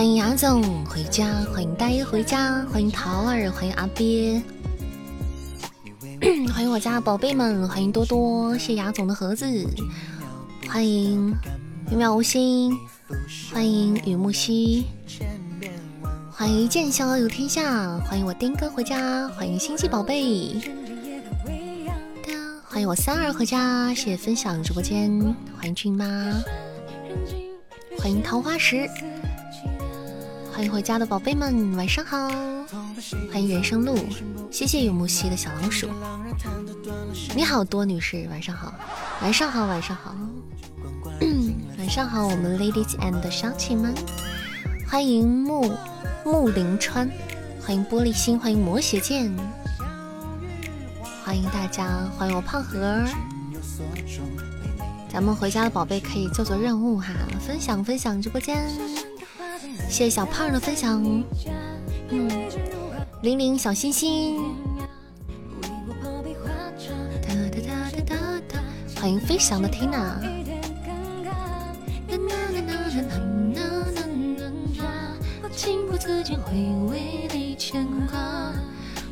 欢迎雅总回家，欢迎大爷回家，欢迎桃儿，欢迎阿鳖，欢迎我家宝贝们，欢迎多多，谢雅总的盒子，欢迎渺渺无心，欢迎雨木兮，欢迎剑逍遥游天下，欢迎我丁哥回家，欢迎星际宝贝，欢迎我三儿回家，谢谢分享直播间，欢迎俊妈，欢迎桃花石。欢迎回家的宝贝们，晚上好！欢迎人生路，谢谢有木兮的小老鼠。你好多女士，晚上好，晚上好，晚上好，晚上好，我们 ladies and 小亲们，欢迎木木林川，欢迎玻璃心，欢迎魔血剑，欢迎大家，欢迎我胖盒。咱们回家的宝贝可以做做任务哈，分享分享直播间。谢谢小胖的分享，嗯，零零小心心，欢迎飞翔的 Tina，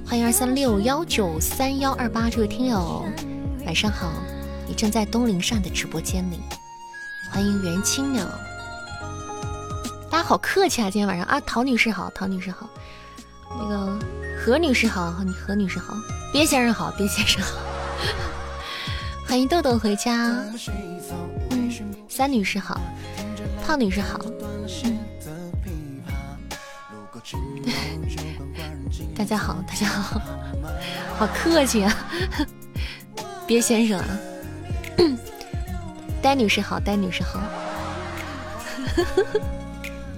欢迎二三六幺九三幺二八这位听友，晚上好，你正在东林善的直播间里，欢迎元青鸟。大家好客气啊！今天晚上啊，陶女士好，陶女士好，那个何女士好，何女士好，边先生好，边先生好，欢迎豆豆回家。三女士好，胖女士好。大家好，大家好，好客气啊，边先生啊。呆女士好，呆女士好。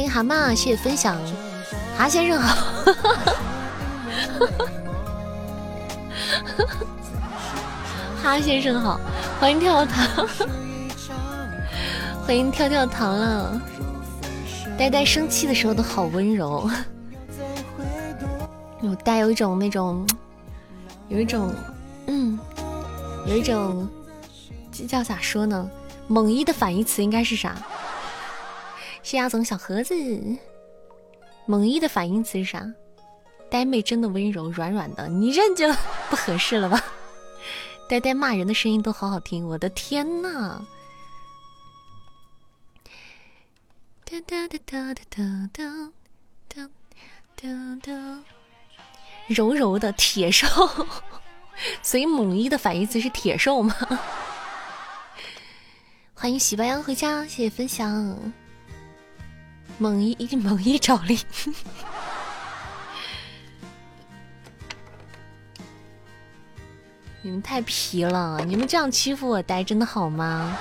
欢迎蛤蟆，谢谢分享。蛤先生好，哈先生好，欢迎跳跳糖，欢迎跳跳糖了。呆呆生气的时候都好温柔，有带有一种那种，有一种，嗯，有一种，这叫咋说呢？猛一的反义词应该是啥？谢亚总小盒子，猛一的反义词是啥？呆妹真的温柔软软的，你认就 不合适了吧？呆呆骂人的声音都好好听，我的天呐！哒哒哒哒哒哒哒哒哒，柔柔的铁兽，所以猛一的反义词是铁兽吗？欢迎喜白羊回家，谢谢分享。猛一一猛一找力，你们太皮了！你们这样欺负我呆，真的好吗？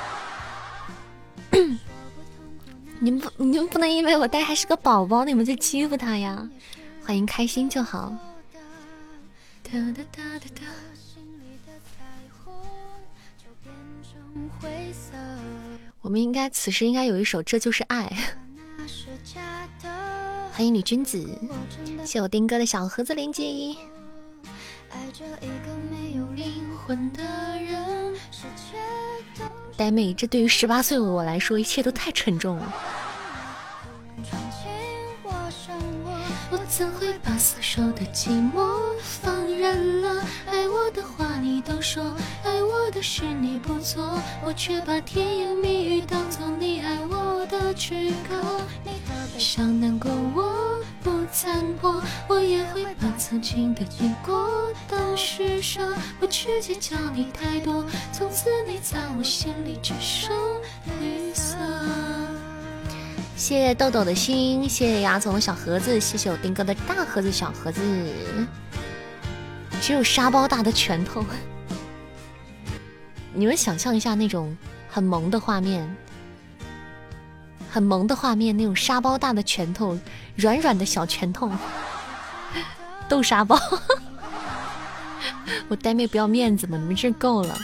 你们不，你们不能因为我呆还是个宝宝，你们就欺负他呀！欢迎开心就好。我们应该此时应该有一首《这就是爱》。欢迎女君子，谢我丁哥的小盒子连接。呆妹，这对于十八岁的我来说，一切都太沉重了。怎会把死守的寂寞放任了？爱我的话你都说，爱我的事你不做，我却把甜言蜜语当做你爱我的躯壳。你的悲伤难过我不参破，我也会把曾经的经过当施舍，不去计较你太多，从此你在我心里只剩绿色。谢谢豆豆的心，谢谢牙总的小盒子，谢谢我丁哥的大盒子小盒子，只有沙包大的拳头。你们想象一下那种很萌的画面。很萌的画面，那种沙包大的拳头，软软的小拳头，豆沙包。我呆妹不要面子吗？你们真够了。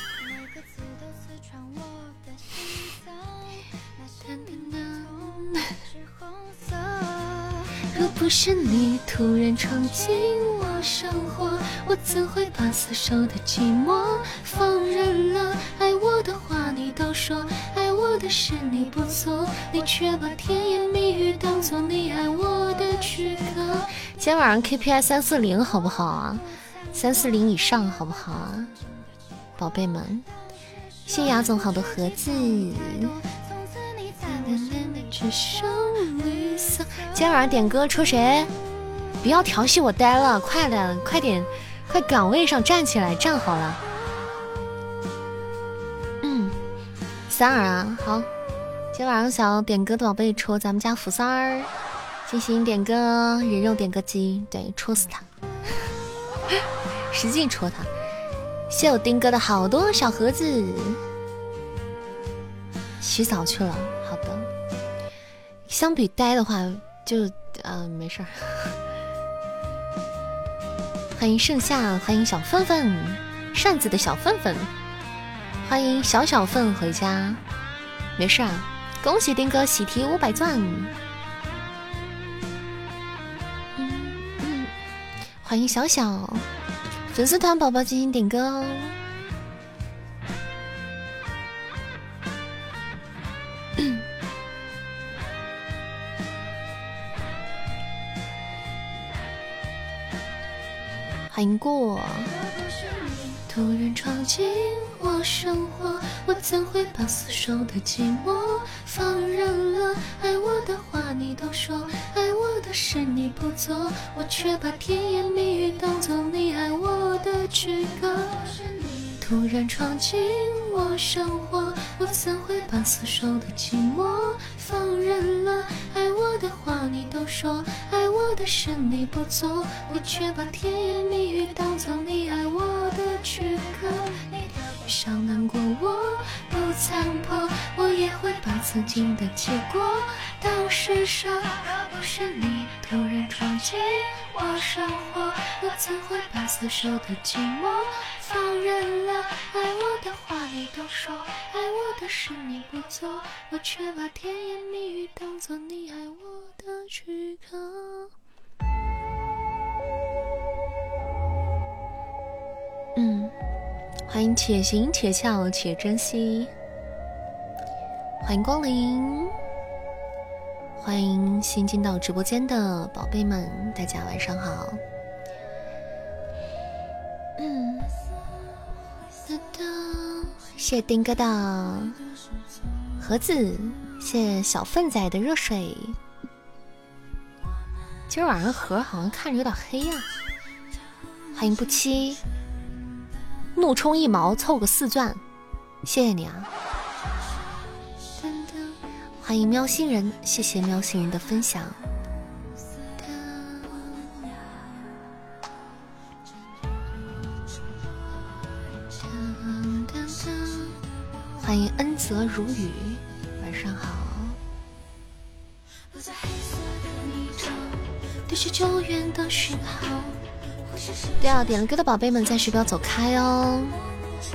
不是你突然闯进我生活，我怎会把死守的寂寞放任了？爱我的话你都说，爱我的是你不做，你却把甜言蜜语当做你爱我的躯壳。今天晚上 KPI 三四零好不好啊？三四零以上好不好啊，宝贝们？谢雅总好的盒子。只剩绿色今天晚上点歌抽谁？不要调戏我呆了，快点，快点，快岗位上站起来，站好了。嗯，三儿啊，好，今天晚上想要点歌的宝贝抽咱们家福三儿，进行点歌，人肉点歌机，对，戳死他，使劲戳他。谢我丁哥的好多小盒子，洗澡去了，相比呆的话。就呃，没事儿。欢迎盛夏，欢迎小粪粪，扇子的小粪粪，欢迎小小粪回家。没事啊，恭喜丁哥喜提五百钻。欢迎小小粉丝团宝宝进行点歌哦。欢迎过。突然闯进我生活，我怎会把死守的寂寞放任了？爱我的话你都说，爱我的事你不做，我却把甜言蜜语当做你爱我的躯壳。突然闯进我生活，我怎会把死守的寂寞放任了？爱我的话你都说，爱我的事你不做，我却把甜言蜜语当做你爱我的躯壳。你的伤难过我不参破，我也会把曾经的结果当施舍。若不是你突然闯进我生活，我怎会把死守的寂寞放任了？爱我的话你都说，爱我的事你不做，我却把甜言蜜语当做你爱我的躯壳。嗯，欢迎且行且笑且珍惜，欢迎光临，欢迎新进到直播间的宝贝们，大家晚上好。嗯。谢丁哥的盒子，谢小粪仔的热水。今儿晚上盒好像看着有点黑呀。欢迎不期，怒充一毛凑个四钻，谢谢你啊。欢迎喵星人，谢谢喵星人的分享。欢迎恩泽如雨，晚上好。对对啊，点了歌的宝贝们暂时不要走开哦，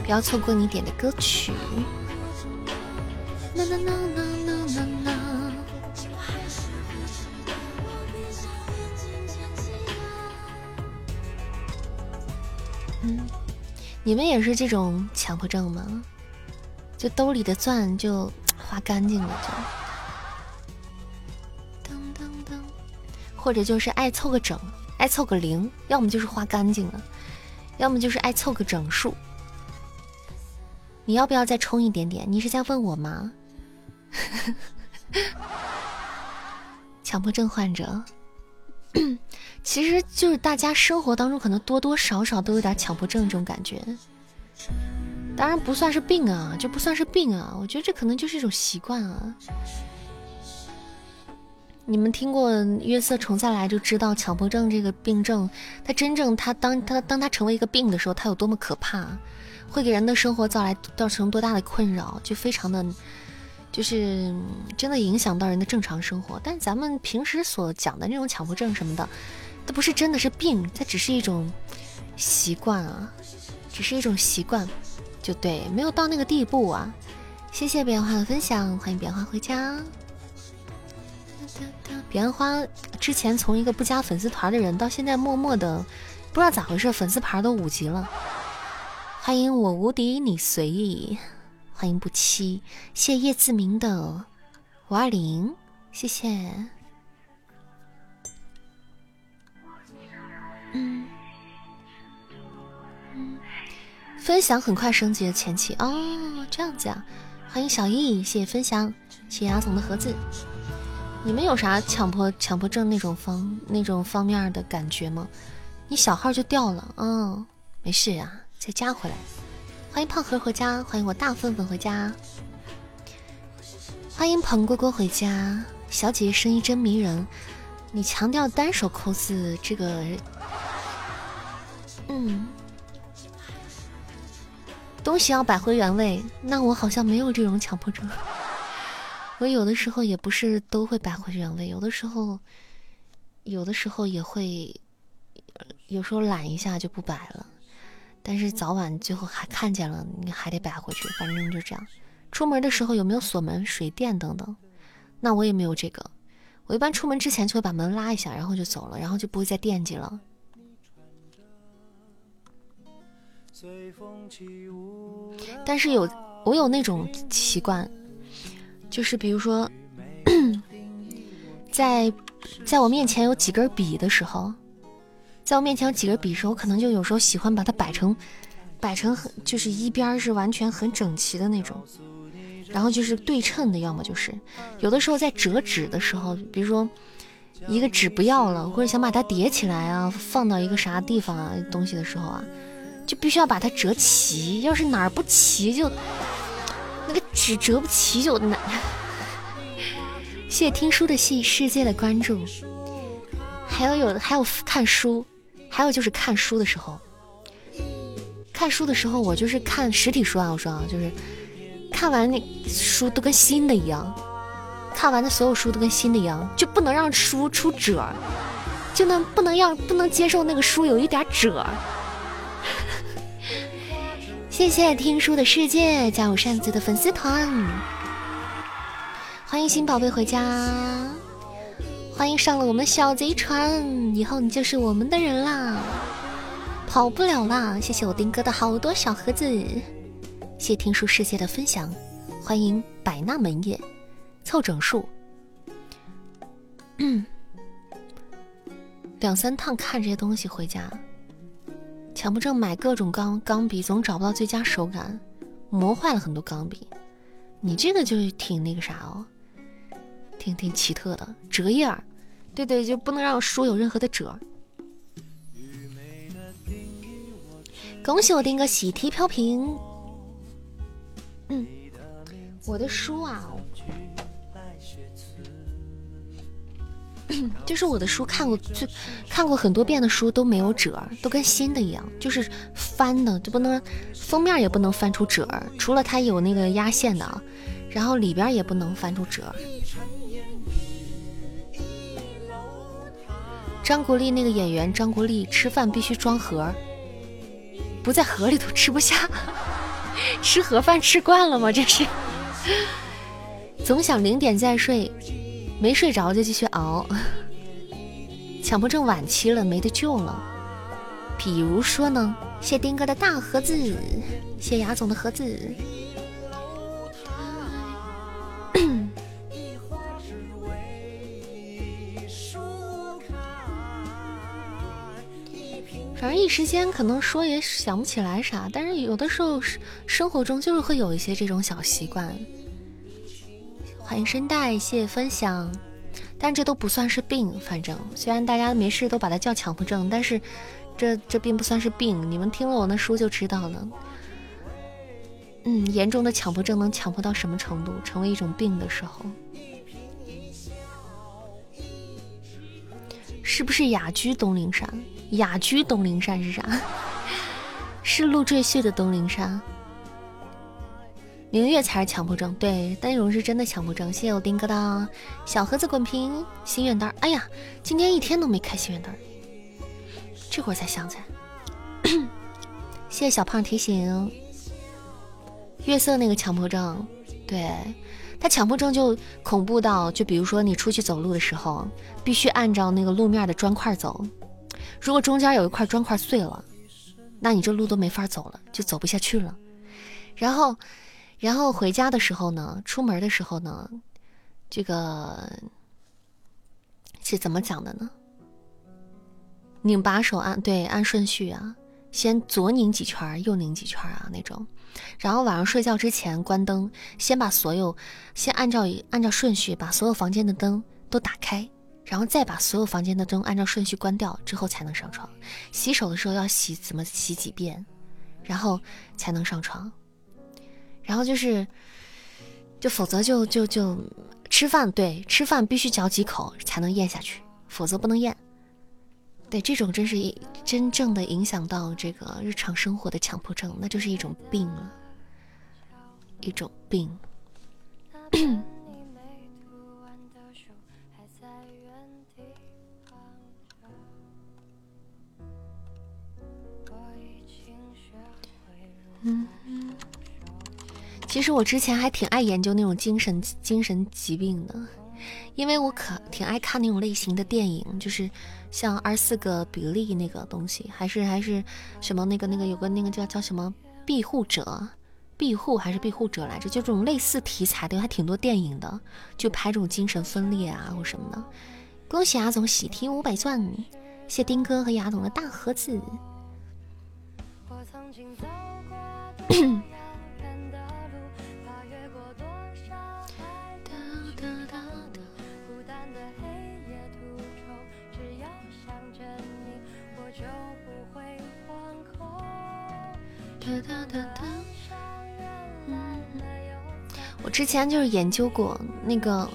不要错过你点的歌曲。嗯，你们也是这种强迫症吗？就兜里的钻就花干净了，就，或者就是爱凑个整，爱凑个零，要么就是花干净了，要么就是爱凑个整数。你要不要再充一点点？你是在问我吗？强迫症患者，其实就是大家生活当中可能多多少少都有点强迫症这种感觉。当然不算是病啊，这不算是病啊，我觉得这可能就是一种习惯啊。你们听过约瑟虫再来就知道强迫症这个病症，它真正它当它当它成为一个病的时候，它有多么可怕，会给人的生活造来造成多大的困扰，就非常的就是真的影响到人的正常生活。但咱们平时所讲的那种强迫症什么的，它不是真的是病，它只是一种习惯啊，只是一种习惯，就对，没有到那个地步啊。谢谢彼岸花的分享，欢迎彼岸花回家。彼岸花之前从一个不加粉丝团的人，到现在默默的，不知道咋回事，粉丝牌都五级了。欢迎我无敌，你随意。欢迎不期，谢叶自明的五二零，谢谢。嗯嗯，分享很快升级的前期哦，这样子啊。欢迎小易，谢谢分享，谢谢阿总的盒子。你们有啥强迫强迫症那种方那种方面的感觉吗？你小号就掉了，嗯，没事呀，再加回来。欢迎胖盒回家，欢迎我大粪粪回家，欢迎彭蝈蝈回家。小姐姐声音真迷人，你强调单手扣字这个，嗯，东西要摆回原位。那我好像没有这种强迫症，我有的时候也不是都会摆回原位，有的时候，有的时候也会，有时候懒一下就不摆了。但是早晚最后还看见了，你还得摆回去，反正就这样。出门的时候有没有锁门、水电等等？那我也没有这个。我一般出门之前就会把门拉一下，然后就走了，然后就不会再惦记了。但是有我有那种习惯，就是比如说，在在我面前有几根笔的时候。在我面前有几根笔的时候，我可能就有时候喜欢把它摆成，摆成很就是一边是完全很整齐的那种，然后就是对称的，要么就是有的时候在折纸的时候，比如说一个纸不要了，或者想把它叠起来啊，放到一个啥地方啊东西的时候啊，就必须要把它折齐，要是哪儿不齐就那个纸折不齐就难。谢谢听书的戏世界的关注，还有有还有看书。还有就是看书的时候，看书的时候，我就是看实体书啊。我说啊，就是看完那书都跟新的一样，看完的所有书都跟新的一样，就不能让书出褶，就能不能让不能接受那个书有一点褶。谢谢听书的世界加入扇子的粉丝团，欢迎新宝贝回家。欢迎上了我们小贼船，以后你就是我们的人啦，跑不了啦！谢谢我丁哥的好多小盒子，谢听书世界的分享，欢迎百纳门叶，凑整数，嗯，两三趟看这些东西回家，强迫症买各种钢钢笔总找不到最佳手感，磨坏了很多钢笔，你这个就是挺那个啥哦，挺挺奇特的折页儿。对对，就不能让书有任何的褶。恭喜我丁哥喜提飘屏。嗯，我的书啊，就是我的书看过最看过很多遍的书都没有褶，都跟新的一样，就是翻的就不能封面也不能翻出褶，除了它有那个压线的啊，然后里边也不能翻出褶。张国立那个演员张国立吃饭必须装盒，不在盒里头吃不下。吃盒饭吃惯了吗？这是。总想零点再睡，没睡着就继续熬。强迫症晚期了，没得救了。比如说呢，谢丁哥的大盒子，谢雅总的盒子。反正一时间可能说也想不起来啥，但是有的时候生活中就是会有一些这种小习惯。欢迎声带，谢谢分享。但这都不算是病，反正虽然大家没事都把它叫强迫症，但是这这并不算是病。你们听了我那书就知道了。嗯，严重的强迫症能强迫到什么程度，成为一种病的时候，是不是雅居东陵山？雅居东陵山是啥？是陆赘婿的东陵山。明月才是强迫症，对，那种是真的强迫症。谢谢我丁哥的小盒子滚屏心愿单。哎呀，今天一天都没开心愿单，这会儿才想起来。谢谢小胖提醒。月色那个强迫症，对他强迫症就恐怖到，就比如说你出去走路的时候，必须按照那个路面的砖块走，如果中间有一块砖块碎了，那你这路都没法走了，就走不下去了。然后。然后回家的时候呢，出门的时候呢，这个是怎么讲的呢？拧把手按对按顺序啊，先左拧几圈，右拧几圈啊那种。然后晚上睡觉之前关灯，先把所有先按照按照顺序把所有房间的灯都打开，然后再把所有房间的灯按照顺序关掉之后才能上床。洗手的时候要洗怎么洗几遍，然后才能上床。然后就是，就否则就就就吃饭，对，吃饭必须嚼几口才能咽下去，否则不能咽。对，这种真是一真正的影响到这个日常生活的强迫症，那就是一种病了，一种病。嗯。其实我之前还挺爱研究那种精神精神疾病的，因为我可挺爱看那种类型的电影，就是像二十四个比利那个东西，还是还是什么那个那个有个那个叫叫什么庇护者，庇护还是庇护者来着？就这种类似题材的还挺多电影的，就拍这种精神分裂啊或什么的。恭喜阿总喜提五百钻，谢丁哥和牙总的大盒子。之前就是研究过那个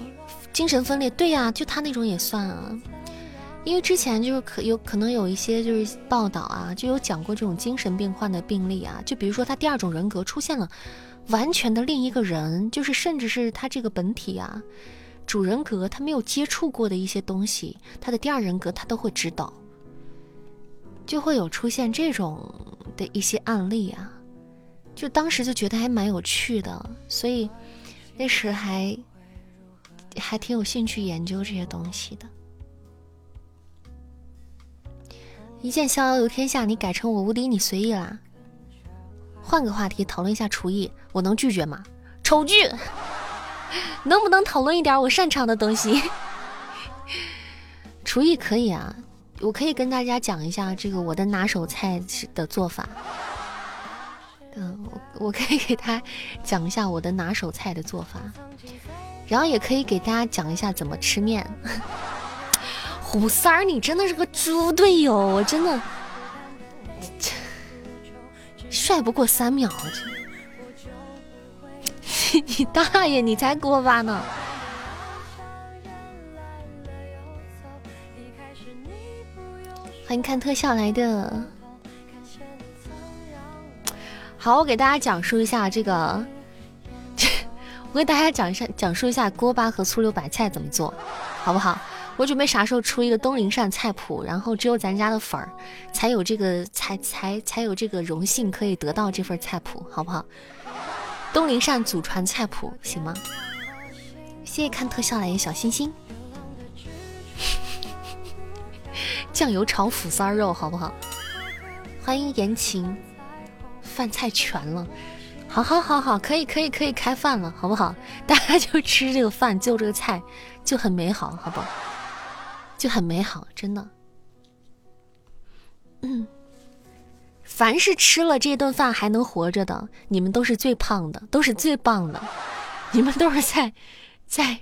精神分裂，对呀，就他那种也算啊。因为之前就是可有可能有一些就是报道啊，就有讲过这种精神病患的病例啊，就比如说他第二种人格出现了完全的另一个人，就是甚至是他这个本体啊，主人格他没有接触过的一些东西，他的第二人格他都会知道，就会有出现这种的一些案例啊。就当时就觉得还蛮有趣的，所以那时还还挺有兴趣研究这些东西的。一见逍遥游天下，你改成我无敌，你随意啦。换个话题讨论一下厨艺，我能拒绝吗？丑剧，能不能讨论一点我擅长的东西？厨艺可以啊，我可以跟大家讲一下这个我的拿手菜的做法。嗯，我我可以给他讲一下我的拿手菜的做法，然后也可以给大家讲一下怎么吃面。虎三儿，你真的是个猪队友，我真的帅不过三秒。你大爷，你才锅巴呢！欢迎看特效来的。好，我给大家讲述一下这个，我给大家讲一下，讲述一下锅巴和醋溜白菜怎么做，好不好？我准备啥时候出一个东林善菜谱，然后只有咱家的粉儿才有这个，才才才有这个荣幸可以得到这份菜谱，好不好？东林善祖传菜谱，行吗？谢谢看特效来的小心心，酱油炒腐三肉，好不好？欢迎言情。饭菜全了，好好好好，可以可以可以开饭了，好不好？大家就吃这个饭，就这个菜，就很美好，好不好？就很美好，真的。嗯，凡是吃了这顿饭还能活着的，你们都是最胖的，都是最棒的，你们都是在在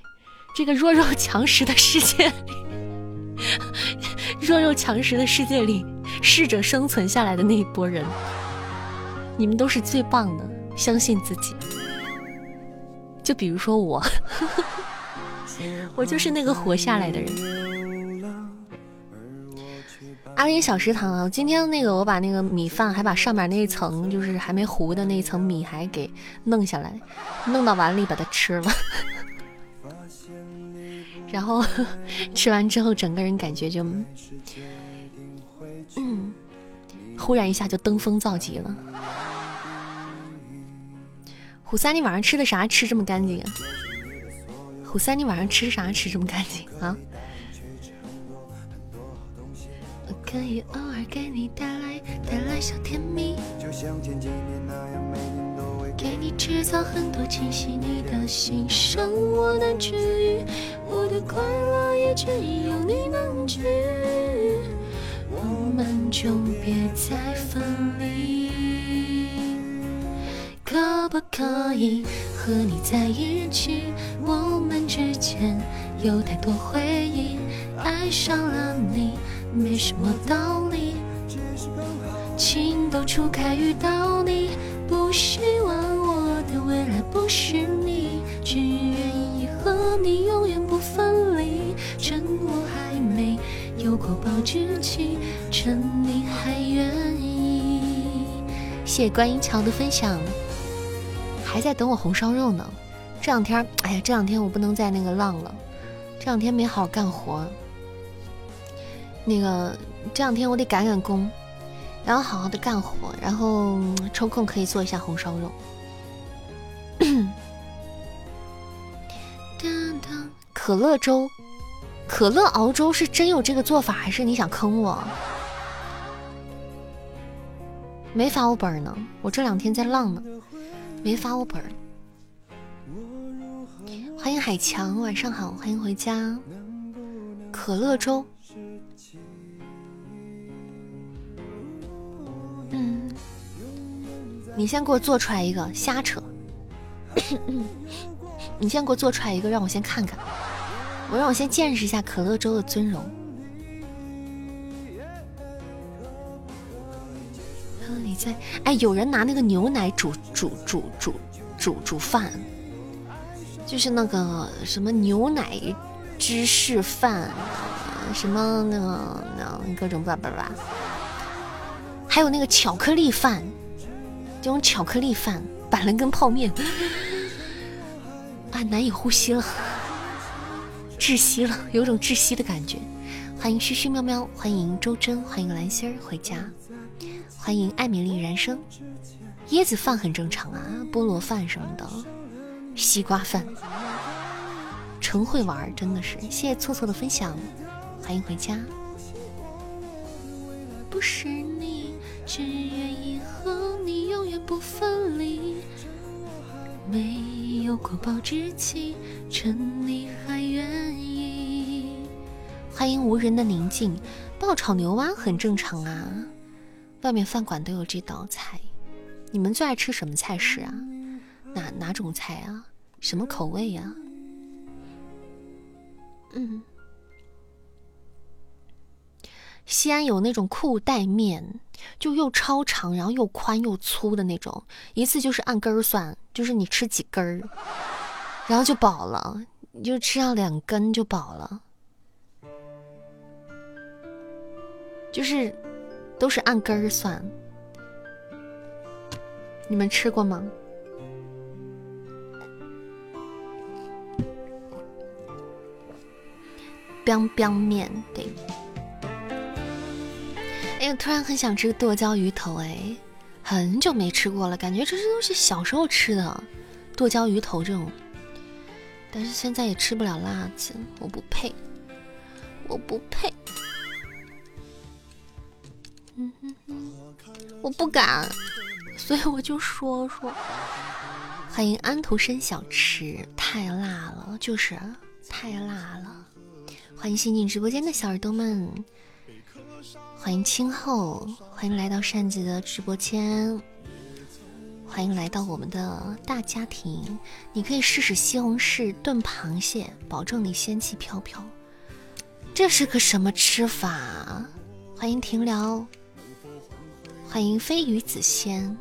这个弱肉强食的世界里，弱肉强食的世界里适者生存下来的那一波人。你们都是最棒的，相信自己。就比如说我，我就是那个活下来的人。阿林小食堂啊，今天那个我把那个米饭还把上面那一层就是还没糊的那一层米还给弄下来，弄到碗里把它吃了。然后吃完之后，整个人感觉就，嗯，忽然一下就登峰造极了。虎三，你晚上吃的啥？吃这么干净？虎三，你晚上吃啥？吃这么干净啊？我可以偶尔给你带来带来小甜蜜，给你制造很多惊喜。你的心伤我难治愈，我的快乐也只有你能给予，我们就别再分离。可不可以和你在一起？我们之间有太多回忆，爱上了你没什么道理。情窦初开遇到你，不希望我的未来不是你，只愿意和你永远保质期，趁你还愿意。谢谢观音桥的分享。还在等我红烧肉呢，这两天，哎呀，这两天我不能再那个浪了，这两天没好好干活，那个这两天我得赶赶工，然后好好的干活，然后抽空可以做一下红烧肉。可乐粥，可乐熬粥是真有这个做法，还是你想坑我？没发我本呢，我这两天在浪呢。没发我本，欢迎海强，晚上好，欢迎回家。可乐粥，嗯，你先给我做出来一个，瞎扯。你先给我做出来一个，让我先看看，我让我先见识一下可乐粥的尊容。你在哎，有人拿那个牛奶煮煮煮煮煮煮饭，就是那个什么牛奶芝士饭，什么那个那各种叭叭叭，还有那个巧克力饭，这种巧克力饭板蓝根泡面，啊，难以呼吸了，窒息了，有种窒息的感觉。欢迎嘘嘘喵喵，欢迎周真，欢迎蓝心儿回家。欢迎艾米丽燃生，椰子饭很正常啊，菠萝饭什么的，西瓜饭，纯会玩，真的是，谢谢错错的分享，欢迎回家。不是你，只愿意和你永远不分离，没有过保质期，趁你还愿意。欢迎无人的宁静，爆炒牛蛙很正常啊。外面饭馆都有这道菜，你们最爱吃什么菜式啊？哪哪种菜啊？什么口味呀？嗯，西安有那种裤带面，就又超长，然后又宽又粗的那种，一次就是按根儿算，就是你吃几根儿，然后就饱了，你就吃上两根就饱了，就是。都是按根儿算，你们吃过吗？biang biang 面，对。哎呀，突然很想吃剁椒鱼头，哎，很久没吃过了，感觉这些都是小时候吃的剁椒鱼头这种，但是现在也吃不了辣子，我不配，我不配。嗯哼哼，我不敢，所以我就说说。欢迎安徒生小吃，太辣了，就是太辣了。欢迎新进直播间的小耳朵们，欢迎清后，欢迎来到扇子的直播间，欢迎来到我们的大家庭。你可以试试西红柿炖螃蟹，保证你仙气飘飘。这是个什么吃法？欢迎停聊。欢迎飞鱼子仙，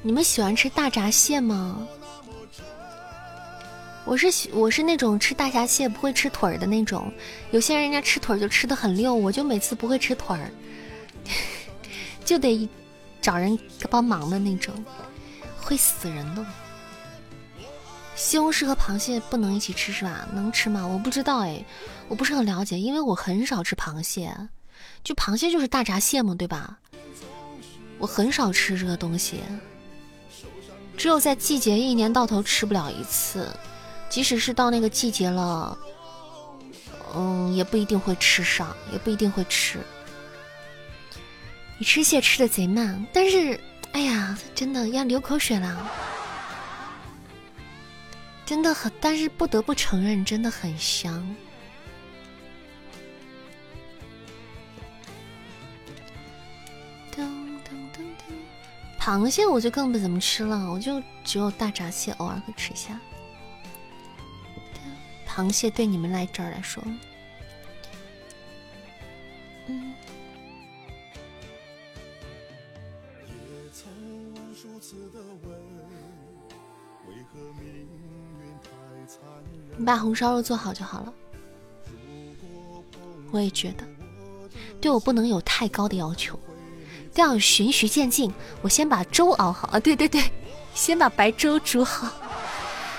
你们喜欢吃大闸蟹吗？我是我是那种吃大闸蟹不会吃腿儿的那种，有些人家吃腿儿就吃的很溜，我就每次不会吃腿儿，就得找人帮忙的那种，会死人的。西红柿和螃蟹不能一起吃是吧？能吃吗？我不知道哎，我不是很了解，因为我很少吃螃蟹，就螃蟹就是大闸蟹嘛，对吧？我很少吃这个东西，只有在季节一年到头吃不了一次，即使是到那个季节了，嗯，也不一定会吃上，也不一定会吃。你吃蟹吃的贼慢，但是，哎呀，真的要流口水了。真的很，但是不得不承认，真的很香。螃蟹我就更不怎么吃了，我就只有大闸蟹偶尔会吃一下。螃蟹对你们来这儿来说，嗯。你把红烧肉做好就好了。我也觉得，对我不能有太高的要求，都要循序渐进。我先把粥熬好啊，对对对，先把白粥煮好。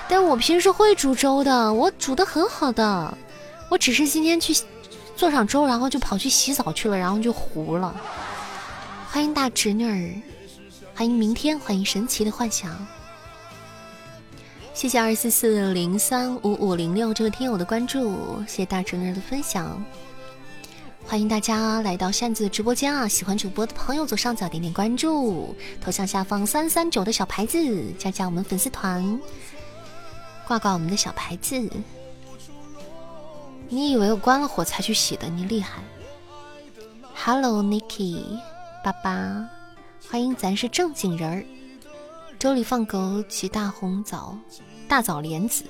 但我平时会煮粥的，我煮的很好的。我只是今天去做上粥，然后就跑去洗澡去了，然后就糊了。欢迎大侄女儿，欢迎明天，欢迎神奇的幻想。谢谢二四四零三五五零六这位听友的关注，谢谢大侄女的分享，欢迎大家来到扇子的直播间啊！喜欢主播的朋友左上角点点关注，头像下方三三九的小牌子加加我们粉丝团，挂挂我们的小牌子。你以为我关了火才去洗的？你厉害！Hello Nicky，爸爸，欢迎咱是正经人儿，粥里放枸杞大红枣。大枣莲子，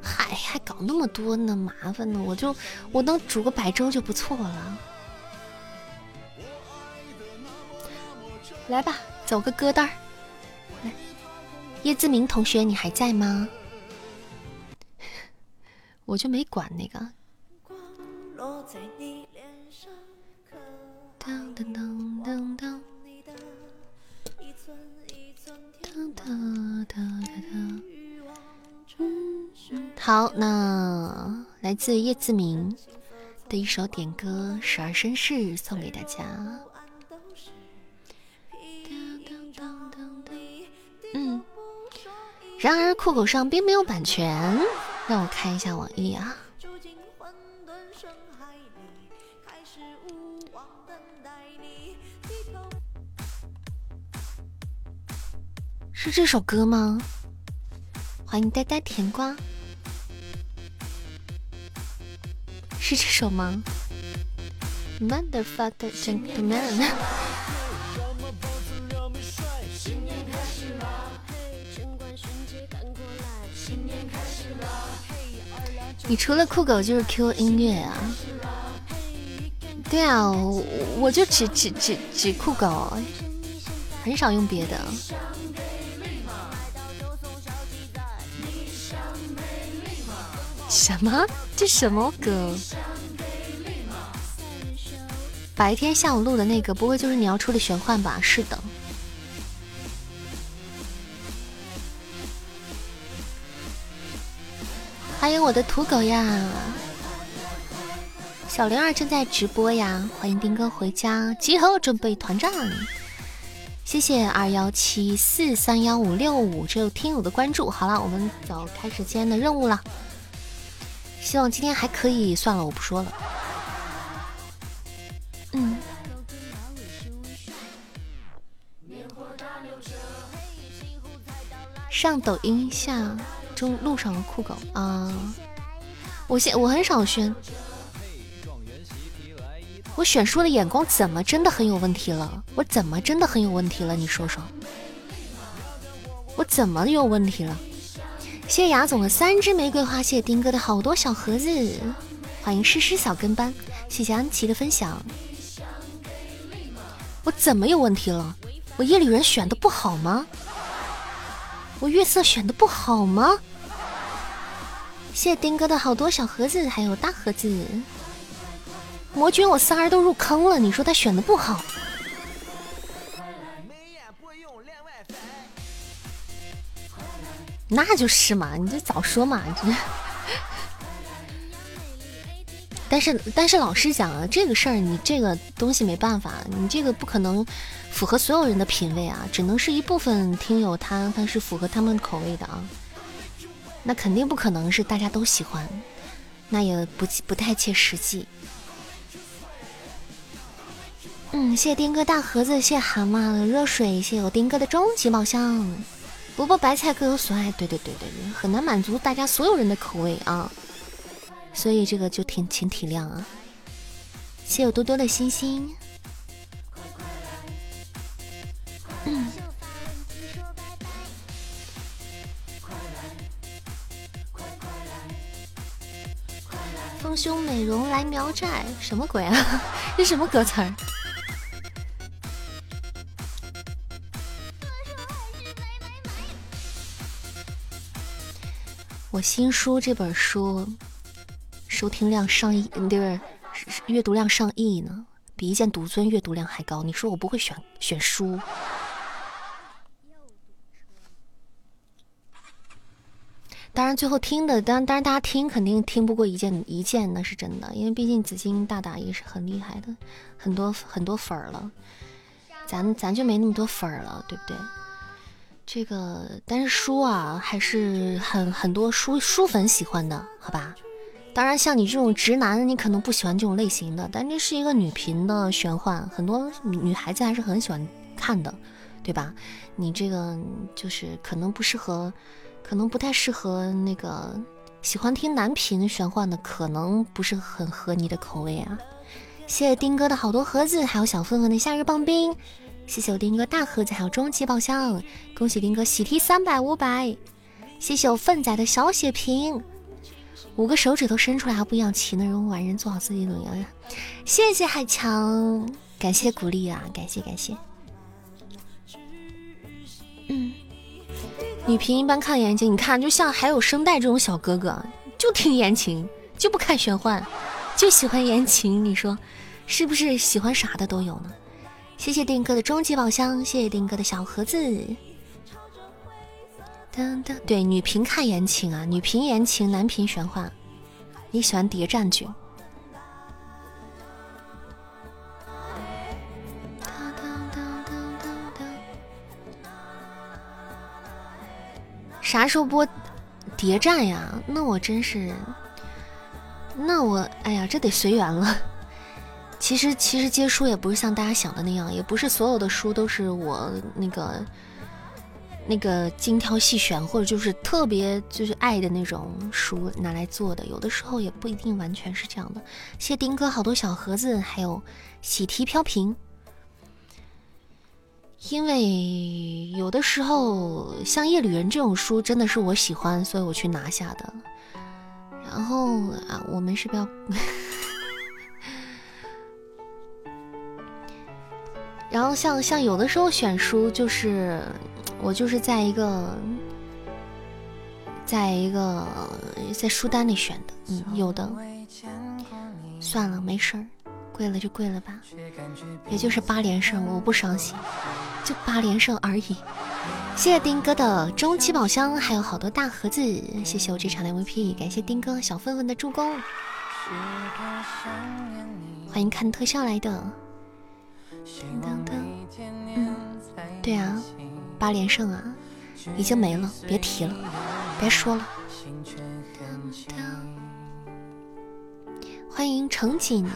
嗨，还搞那么多呢，麻烦呢。我就我能煮个白粥就不错了。来吧，走个歌单儿。来，叶志明同学，你还在吗？我就没管那个。当当当当当。当当当当。好，那来自叶自明的一首点歌《十二绅士》送给大家。嗯，然而酷狗上并没有版权，让我看一下网易啊。是这首歌吗？欢迎呆呆甜瓜，是这首吗？Motherfucker gentleman，你除了酷狗就是 Q 音乐啊？对啊，我就只只只只酷狗，很少用别的。什么？这什么歌？白天下午录的那个，不会就是你要出的玄幻吧？是的。欢迎我的土狗呀！小灵儿正在直播呀！欢迎丁哥回家，集合准备团战。谢谢二幺七四三幺五六五这位听友的关注。好了，我们走开始今天的任务了。希望今天还可以，算了，我不说了。嗯。上抖音下中路上的酷狗啊！我现我很少选，我选书的眼光怎么真的很有问题了？我怎么真的很有问题了？你说说，我怎么有问题了？谢谢雅总的三支玫瑰花，谢谢丁哥的好多小盒子，欢迎诗诗小跟班，谢谢安琪的分享。我怎么有问题了？我夜里人选的不好吗？我月色选的不好吗？谢谢丁哥的好多小盒子，还有大盒子。魔君，我仨人都入坑了，你说他选的不好？那就是嘛，你就早说嘛，这。但是但是老实讲啊，这个事儿你这个东西没办法，你这个不可能符合所有人的品味啊，只能是一部分听友他他是符合他们口味的啊，那肯定不可能是大家都喜欢，那也不不太切实际。嗯，谢谢丁哥大盒子，谢谢蛤蟆的热水，谢谢我丁哥的终极宝箱，不过白菜各有所爱，对对对对对，很难满足大家所有人的口味啊。所以这个就挺请体谅啊！谢我多多的星星。丰胸美容来苗寨，什么鬼啊？这什么歌词儿？我新书这本书。收听量上亿，对不对阅读量上亿呢，比一剑独尊阅读量还高。你说我不会选选书？当然，最后听的，当然，当然，大家听肯定听不过一剑一剑，那是真的，因为毕竟紫金大大也是很厉害的，很多很多粉儿了，咱咱就没那么多粉儿了，对不对？这个，但是书啊，还是很很多书书粉喜欢的，好吧？当然，像你这种直男，你可能不喜欢这种类型的，但这是一个女频的玄幻，很多女孩子还是很喜欢看的，对吧？你这个就是可能不适合，可能不太适合那个喜欢听男频玄幻的，可能不是很合你的口味啊。谢谢丁哥的好多盒子，还有小份份的夏日棒冰，谢谢我丁哥大盒子，还有终极宝箱，恭喜丁哥喜提三百五百，谢谢我粪仔的小血瓶。五个手指头伸出来还不一样齐呢，人完人做好自己努力。谢谢海强，感谢鼓励啊，感谢感谢。嗯，女频一般看言情，你看就像还有声带这种小哥哥，就听言情，就不看玄幻，就喜欢言情，你说是不是？喜欢啥的都有呢。谢谢丁哥的终极宝箱，谢谢丁哥的小盒子。对，女频看言情啊，女频言情，男频玄幻。你喜欢谍战剧？啥时候播谍战呀？那我真是，那我哎呀，这得随缘了。其实，其实接书也不是像大家想的那样，也不是所有的书都是我那个。那个精挑细选，或者就是特别就是爱的那种书拿来做的，有的时候也不一定完全是这样的。谢丁哥好多小盒子，还有喜提飘屏。因为有的时候像夜旅人这种书真的是我喜欢，所以我去拿下的。然后啊，我们是不要。然后像像有的时候选书就是。我就是在一个，在一个在书单里选的，嗯，有的，算了，没事儿，贵了就贵了吧，也就是八连胜，我不伤心，就八连胜而已。谢谢丁哥的终极宝箱，还有好多大盒子，谢谢我这场的 MVP，感谢丁哥小分分的助攻，欢迎看特效来的，嗯，对啊。八连胜啊，已经没了，别提了，别说了。欢迎程锦，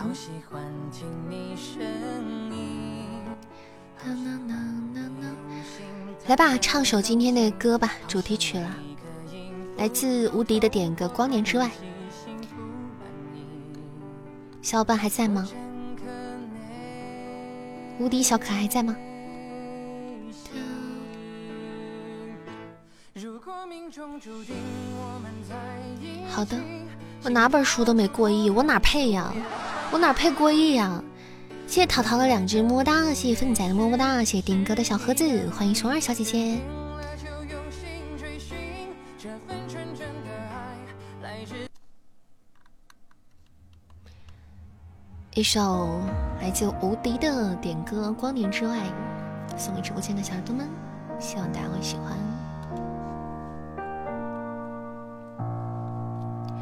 来吧，唱首今天的歌吧，主题曲了，来自无敌的点歌《光年之外》。小伙伴还在吗？无敌小可爱在吗？好的，我哪本书都没过亿，我哪配呀？我哪配过亿呀？谢谢淘淘的两只么么哒，谢谢粪仔的么么哒，谢谢丁哥的小盒子，欢迎熊二小姐姐。一首来自无敌的点歌《光年之外》，送给直播间的小耳朵们，希望大家会喜欢。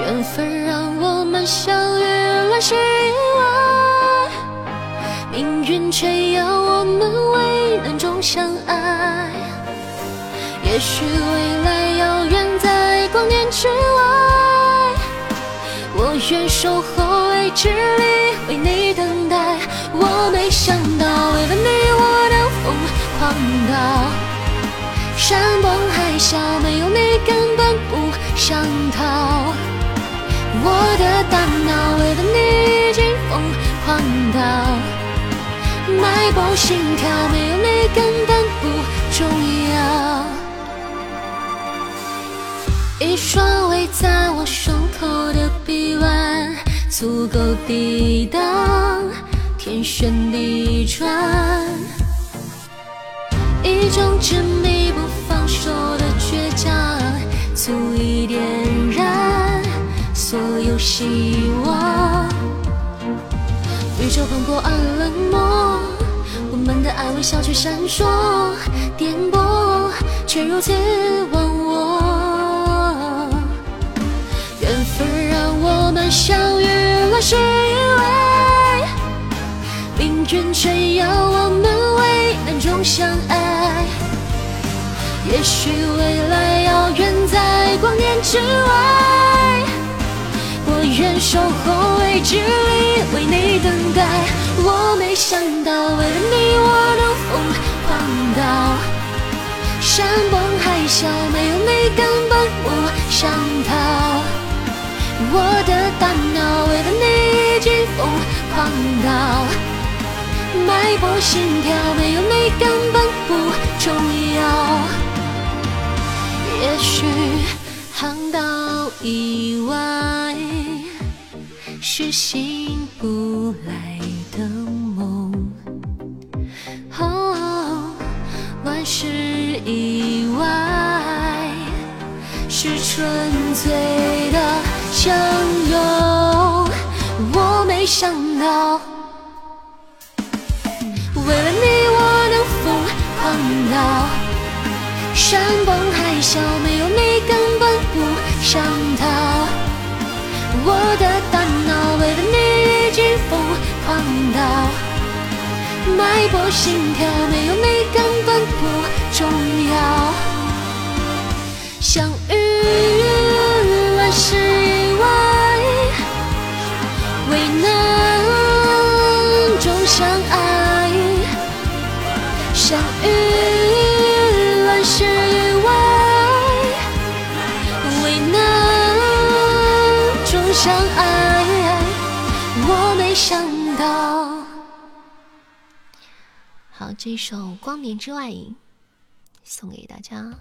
缘分让我们相遇，乱世以外，命运却要我们危难中相爱。也许未来遥远在光年之外。我愿守候未知里，为你等待。我没想到，为了你我能疯狂到山崩海啸，没有你根本不想逃。我的大脑为了你已经疯狂到脉搏心跳，没有你根本不重要。一双围在我胸口的臂弯，足够抵挡天旋地转。一种执迷不放手的倔强，足以点燃所有希望。宇宙磅礴而冷漠，我们的爱微笑却闪烁，颠簸却如此忘我。缘分让我们相遇了是因为命运却要我们危难中相爱。也许未来遥远在光年之外，愿守候未知里为你等待。我没想到为了你我能疯狂到山崩海啸，没有你根本不想逃。我的大脑为了你已经疯狂到脉搏心跳，没有你根本不重要。也许航道以外是醒不来的梦，哦，万事以外是纯粹的。相拥，我没想到，为了你我能疯狂到山崩海啸，没有你根本不想逃。我的狂到脉搏心跳，没有你根本不重要。相遇乱世。为难中相爱，相遇这首《光年之外》送给大家。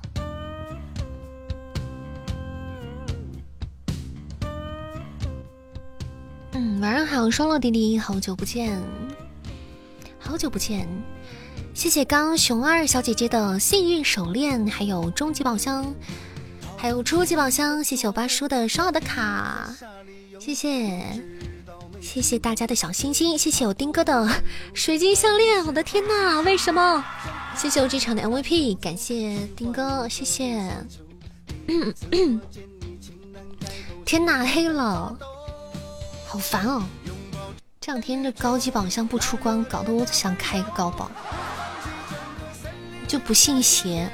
嗯，晚上好，双落弟弟，好久不见，好久不见，谢谢刚熊二小姐姐的幸运手链，还有终极宝箱，还有初级宝箱，谢谢我八叔的刷我的卡，谢谢，谢谢大家的小心心，谢谢我丁哥的 水晶项链，我的天呐，为什么？谢谢我这场的 MVP，感谢丁哥，谢谢，天呐，黑了。好烦哦！这两天这高级宝箱不出关，搞得我想开一个高宝，就不信邪。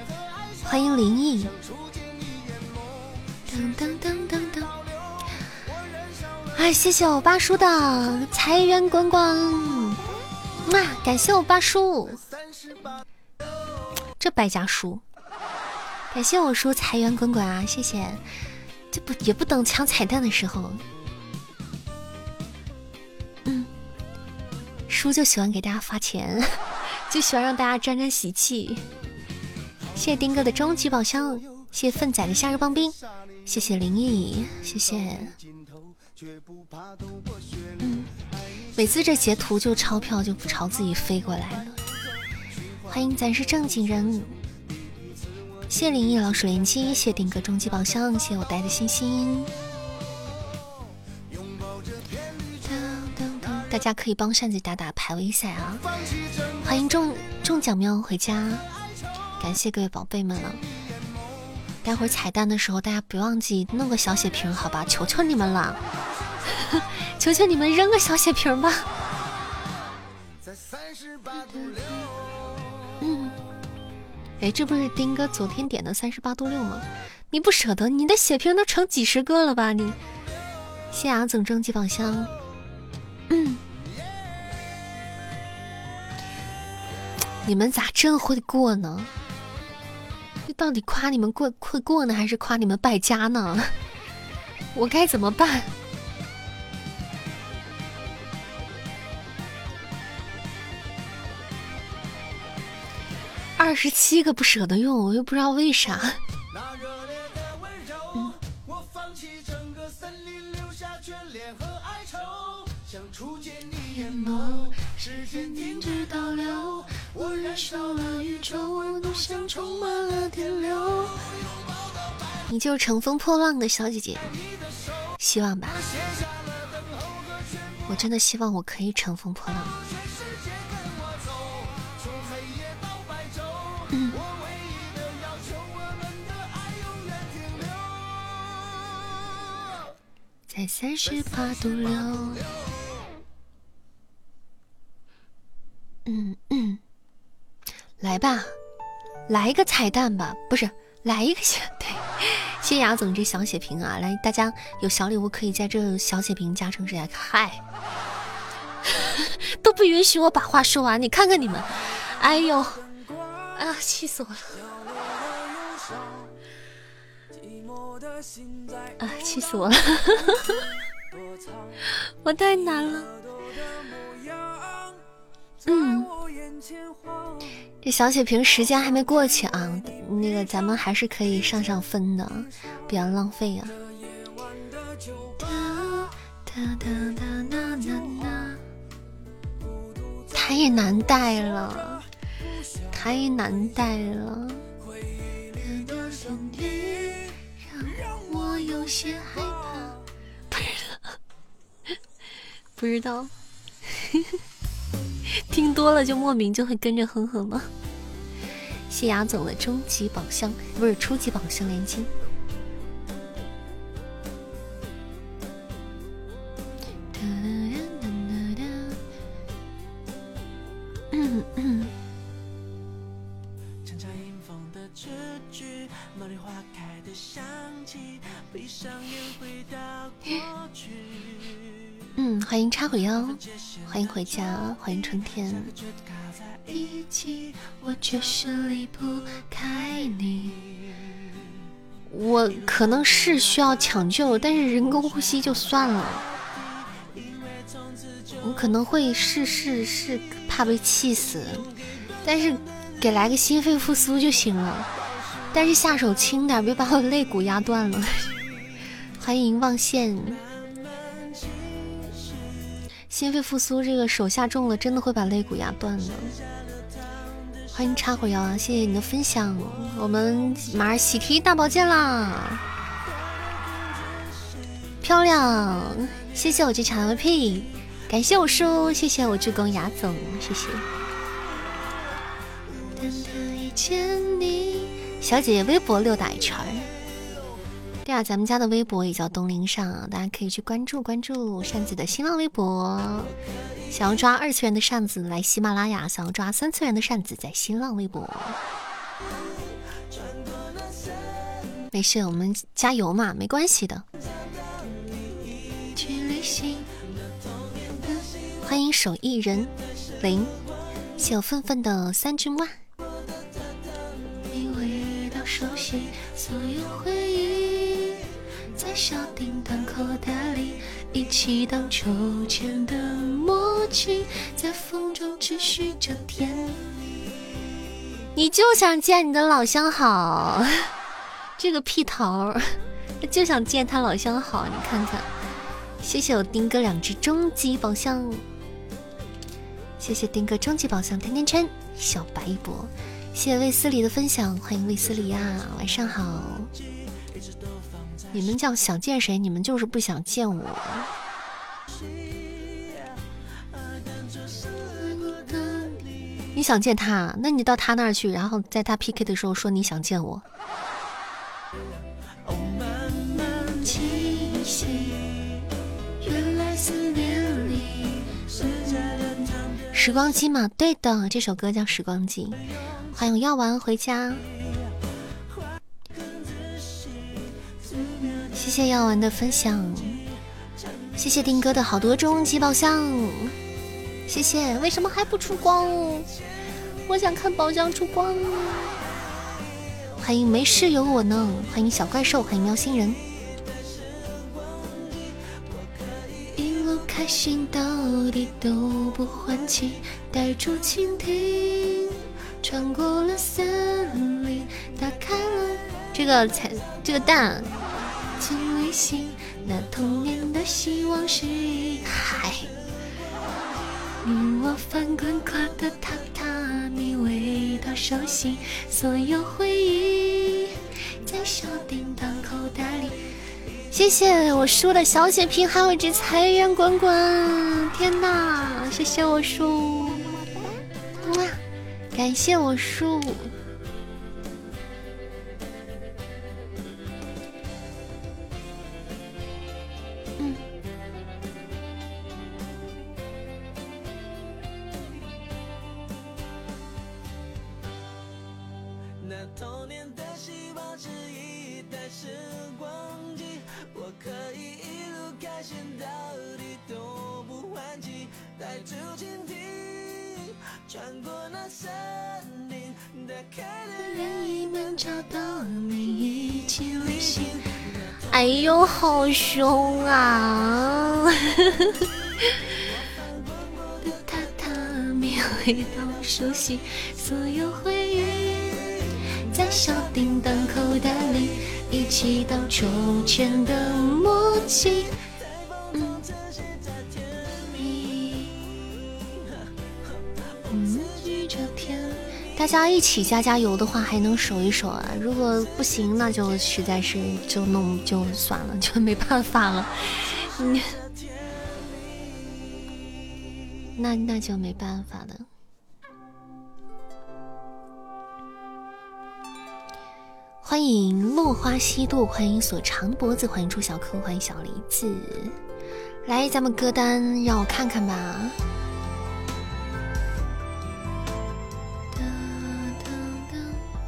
欢迎林毅。噔噔噔噔！哎，谢谢我八叔的财源滚滚，哇、感谢我八叔，这败家叔，感谢我叔财源滚滚啊，谢谢，这不也不等抢彩蛋的时候，嗯，叔就喜欢给大家发钱，就喜欢让大家沾沾喜气，谢谢丁哥的终极宝箱，谢谢粪仔的夏日棒冰，谢谢林毅，谢谢。嗯，每次这截图就钞票就朝自己飞过来了。欢迎咱是正经人，谢灵异老鼠连击，谢丁哥终极宝箱，谢我带的星星。大家可以帮扇子打打排位赛啊！欢迎中中奖喵回家，感谢各位宝贝们了。待会儿彩蛋的时候，大家别忘记弄个小血瓶，好吧？求求你们了，求求你们扔个小血瓶吧。嗯，哎，这不是丁哥昨天点的三十八度六吗？你不舍得，你的血瓶都成几十个了吧？你，谢雅总征集宝箱。嗯，你们咋真会过呢？到底夸你们过会过呢，还是夸你们败家呢？我该怎么办？二十七个不舍得用，我又不知道为啥。时间停止倒流，我燃烧了宇宙，温度像充满了电流。你就是乘风破浪的小姐姐，希望吧。我真的希望我可以乘风破浪。嗯。在三十八度六。嗯嗯，来吧，来一个彩蛋吧，不是来一个血 对，谢谢雅总这小血瓶啊！来，大家有小礼物可以在这小血瓶加成之下。嗨，都不允许我把话说完，你看看你们，哎呦，啊，气死我了！啊，气死我了！我太难了。嗯，这小血瓶时间还没过去啊，那个咱们还是可以上上分的，不要浪费呀。太难带了，太难带了。不知道，不知道。听多了就莫名就会跟着哼哼了。谢雅总的终极宝箱不是初级宝箱连金。嗯，嗯欢迎插回腰，欢迎回家，欢迎春天。我可能是需要抢救，但是人工呼吸就算了。我可能会是是是怕被气死，但是给来个心肺复苏就行了。但是下手轻点，别把我肋骨压断了。欢迎望线。心肺复苏，这个手下重了，真的会把肋骨压断的。欢迎插会腰啊！谢谢你的分享，我们马上喜提大宝剑啦！漂亮，谢谢我这场 MVP，感谢我叔，谢谢我助攻雅总，谢谢。小姐姐微博溜达一圈儿。对啊，咱们家的微博也叫东林上，大家可以去关注关注扇子的新浪微博。想要抓二次元的扇子来喜马拉雅，想要抓三次元的扇子在新浪微博。没事，我们加油嘛，没关系的。欢迎手艺人零，谢我愤愤的三句万。小叮当口袋里，一起荡秋千的默契，在风中持续着甜蜜。你就想见你的老相好，这个屁桃 就想见他老相好，你看看。谢谢我丁哥两只终极宝箱，谢谢丁哥终极宝箱甜甜圈小白一博，谢谢卫斯理的分享，欢迎卫斯理呀，晚上好。你们叫想见谁？你们就是不想见我。你想见他，那你到他那儿去，然后在他 PK 的时候说你想见我。时光机嘛，对的，这首歌叫《时光机》。欢迎药丸回家。谢谢药丸的分享，谢谢丁哥的好多终极宝箱，谢谢。为什么还不出光？我想看宝箱出光。欢迎没事有我呢，欢迎小怪兽，欢迎喵星人。一路开心到底都不换气，带住蜻蜓，穿过了森林，打开了这个彩这个蛋。请微信，那童年的希望是海。你我翻滚过的榻榻米，味道熟悉，所有回忆在小叮当口袋里。谢谢我叔的小血瓶，还有一只财源滚滚。天哪，谢谢我叔，哇，感谢我叔。所有回忆在小叮当口袋里，一起荡秋千的默契。大家一起加加油的话，还能守一守啊！如果不行，那就实在是就弄就算了，就没办法了。那那就没办法了。欢迎落花西渡，欢迎锁长脖子，欢迎朱小柯，欢迎小梨子。来，咱们歌单让我看看吧。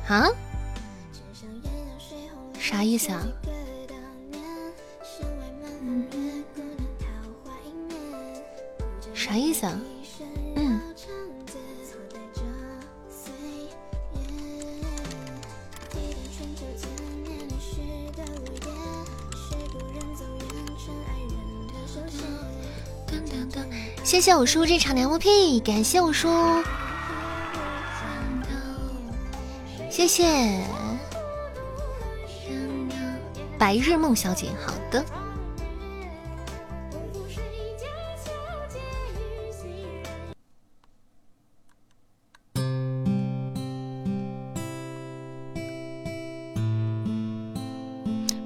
啊？啥意思啊？啥意思啊？谢谢我叔这场的 MVP，感谢我叔。谢谢白日梦小姐，好的。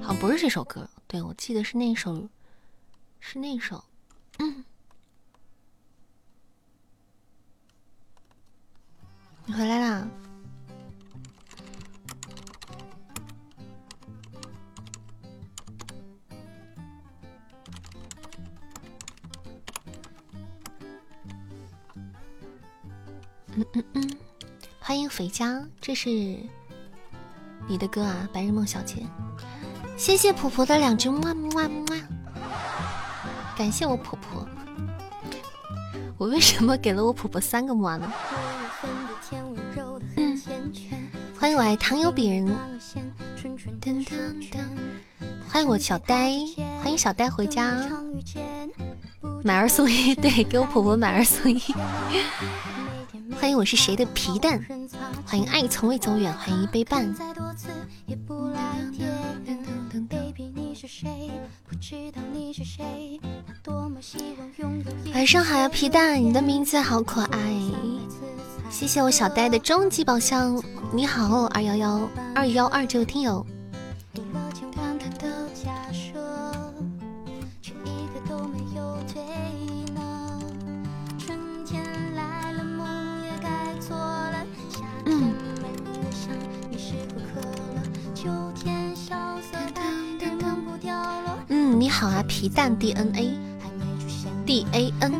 好像不是这首歌，对我记得是那首，是那首。嗯，你回来啦。嗯嗯嗯，欢迎肥家，这是你的歌啊，白日梦小姐。谢谢婆婆的两只么么么，感谢我婆婆。我为什么给了我婆婆三个么呢？嗯，欢迎我爱糖油饼。欢迎我小呆，欢迎小呆回家，买二送一，对，给我婆婆买二送一。欢迎我是谁的皮蛋，欢迎爱从未走远，欢迎一杯半。晚上好呀，皮蛋，你的名字好可爱。谢谢我小呆的终极宝箱，你好二幺幺二幺二这位听友。嗯，你好啊，皮蛋 DNA，D A N。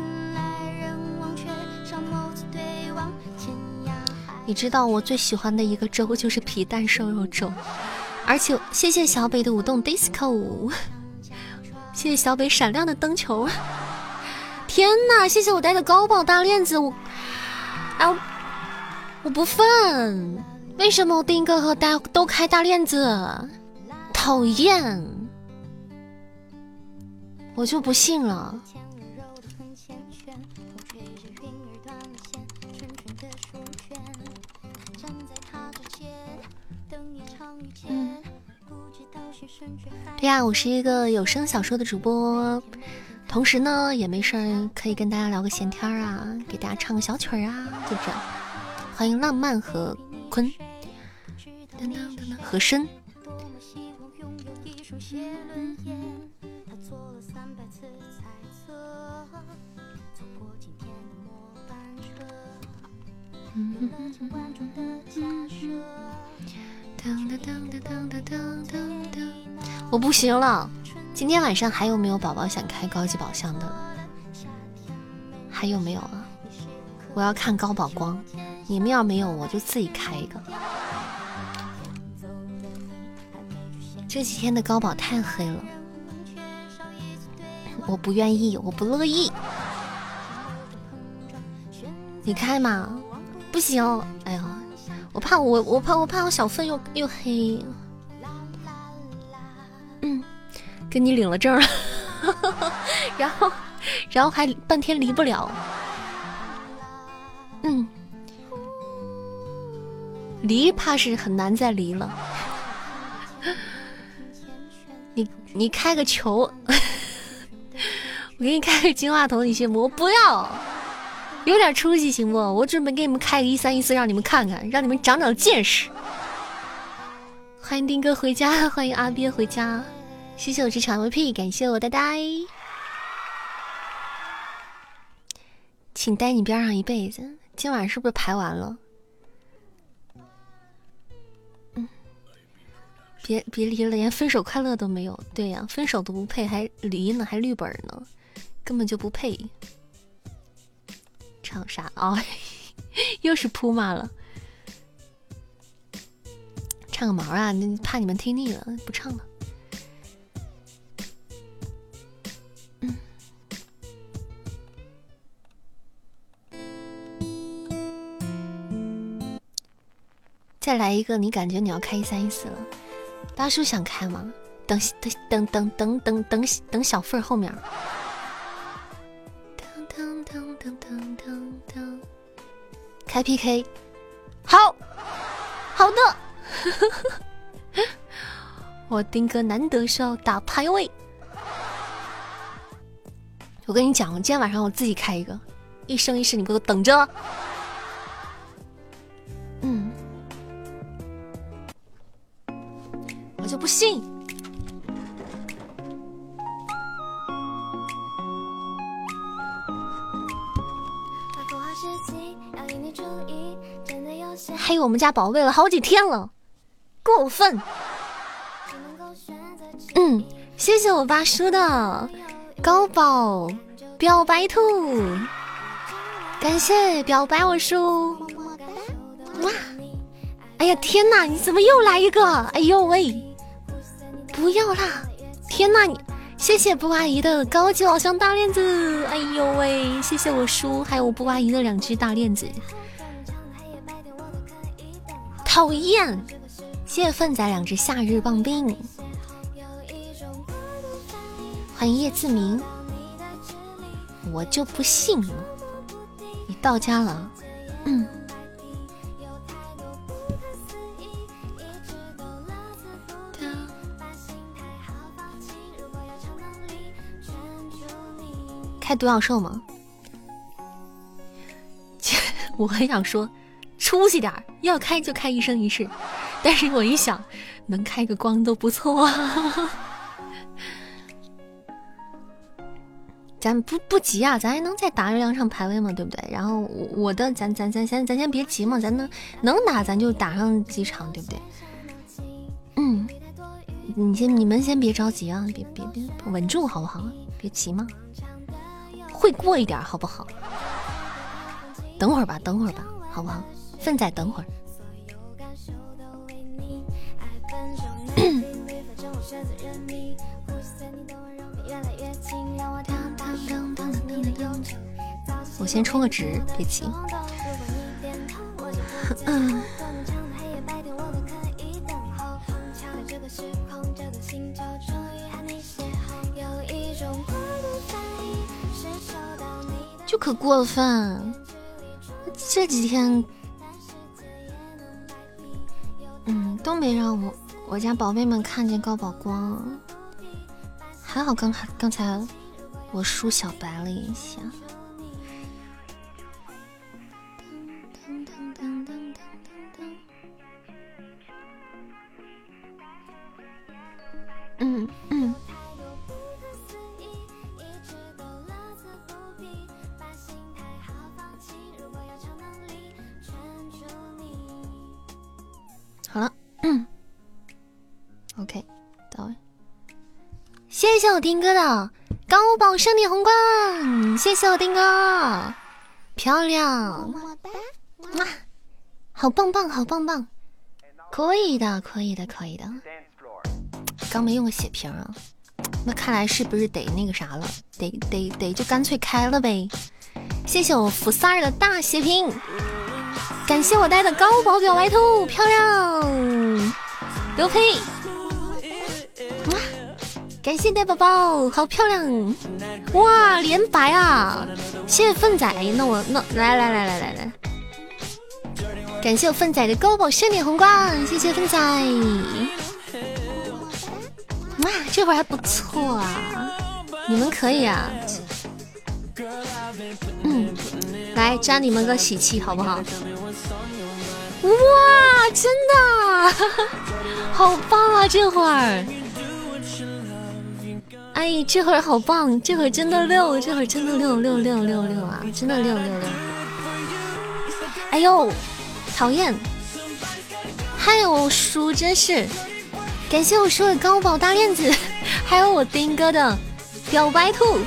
你知道我最喜欢的一个粥就是皮蛋瘦肉粥，而且谢谢小北的舞动 disco，谢谢小北闪亮的灯球。天呐，谢谢我带的高宝大链子，我，哎，我不忿，为什么我丁哥和大都开大链子？讨厌，我就不信了。对呀，我是一个有声小说的主播，同时呢也没事儿可以跟大家聊个闲天啊，给大家唱个小曲儿啊，就这样。欢迎浪漫和坤，和我不行了，今天晚上还有没有宝宝想开高级宝箱的？还有没有啊？我要看高宝光，你们要没有我就自己开一个。这几天的高宝太黑了，我不愿意，我不乐意。你开吗？不行，哎呀。我怕我，我怕我怕我小粪又又黑。嗯，给你领了证了，然后然后还半天离不了。嗯，离怕是很难再离了。你你开个球，我给你开个金话筒，你信不？我不要。有点出息行不？我准备给你们开个一三一四，让你们看看，让你们长长见识。欢迎丁哥回家，欢迎阿鳖回家，谢谢我这场 MVP，感谢我呆呆，请待你边上一辈子。今晚是不是排完了？嗯，别别离了，连分手快乐都没有。对呀，分手都不配，还离呢，还绿本呢，根本就不配。唱啥啊？又是铺马了，唱个毛啊！怕你们听腻了，不唱了。再来一个，你感觉你要开一三一四了？大叔想开吗？等等等等等等等等小份后面。噔噔噔噔开 PK，好好的，我丁哥难得是要打排位。我跟你讲，我今天晚上我自己开一个，一生一世你给我等着。嗯，我就不信。黑我们家宝贝了好几天了，过分。嗯，谢谢我爸叔的高宝表白兔，感谢表白我叔。哇！哎呀天哪，你怎么又来一个？哎呦喂！不要啦！天哪，你谢谢布阿姨的高级宝箱大链子。哎呦喂！谢谢我叔，还有布阿姨的两只大链子。讨厌！谢谢粪仔两只夏日棒冰。欢迎叶自明，我就不信你到家了。嗯。开独角兽吗？我很想说，出息点儿，要开就开一生一世。但是我一想，能开个光都不错啊。咱不不急啊，咱还能再打两场排位嘛，对不对？然后我的，咱咱咱先咱先别急嘛，咱能能打咱就打上几场，对不对？嗯，你先你们先别着急啊，别别别稳住好不好？别急嘛。会过一点好不好？等会儿吧，等会儿吧，好不好？粪仔，等会儿。我先充个值，别急。嗯。就可过分，这几天，嗯，都没让我我家宝贝们看见高宝光，还好刚才刚才我输小白了一下。嗯嗯。好了，嗯，OK，到位。谢谢我丁哥的高宝胜利皇冠，谢谢我丁哥，漂亮，哇，好棒棒，好棒棒，可以的，可以的，可以的。刚没用过血瓶啊，那看来是不是得那个啥了？得得得，就干脆开了呗。谢谢我福三儿的大血瓶。感谢我带的高宝表白兔，漂亮！刘佩，哇！感谢带宝宝，好漂亮！哇，连白啊！谢谢粪仔，那我那来来来来来来，感谢我粪仔的高宝盛典皇冠，谢谢粪仔！哇，这会儿还不错啊，你们可以啊！来沾你们个喜气，好不好？哇，真的，好棒啊！这会儿，哎，这会儿好棒，这会儿真的六，这会儿真的六六六六六啊，真的六六六！哎呦，讨厌！还有叔，真是感谢我叔的高宝大链子，还有我丁哥的表白兔，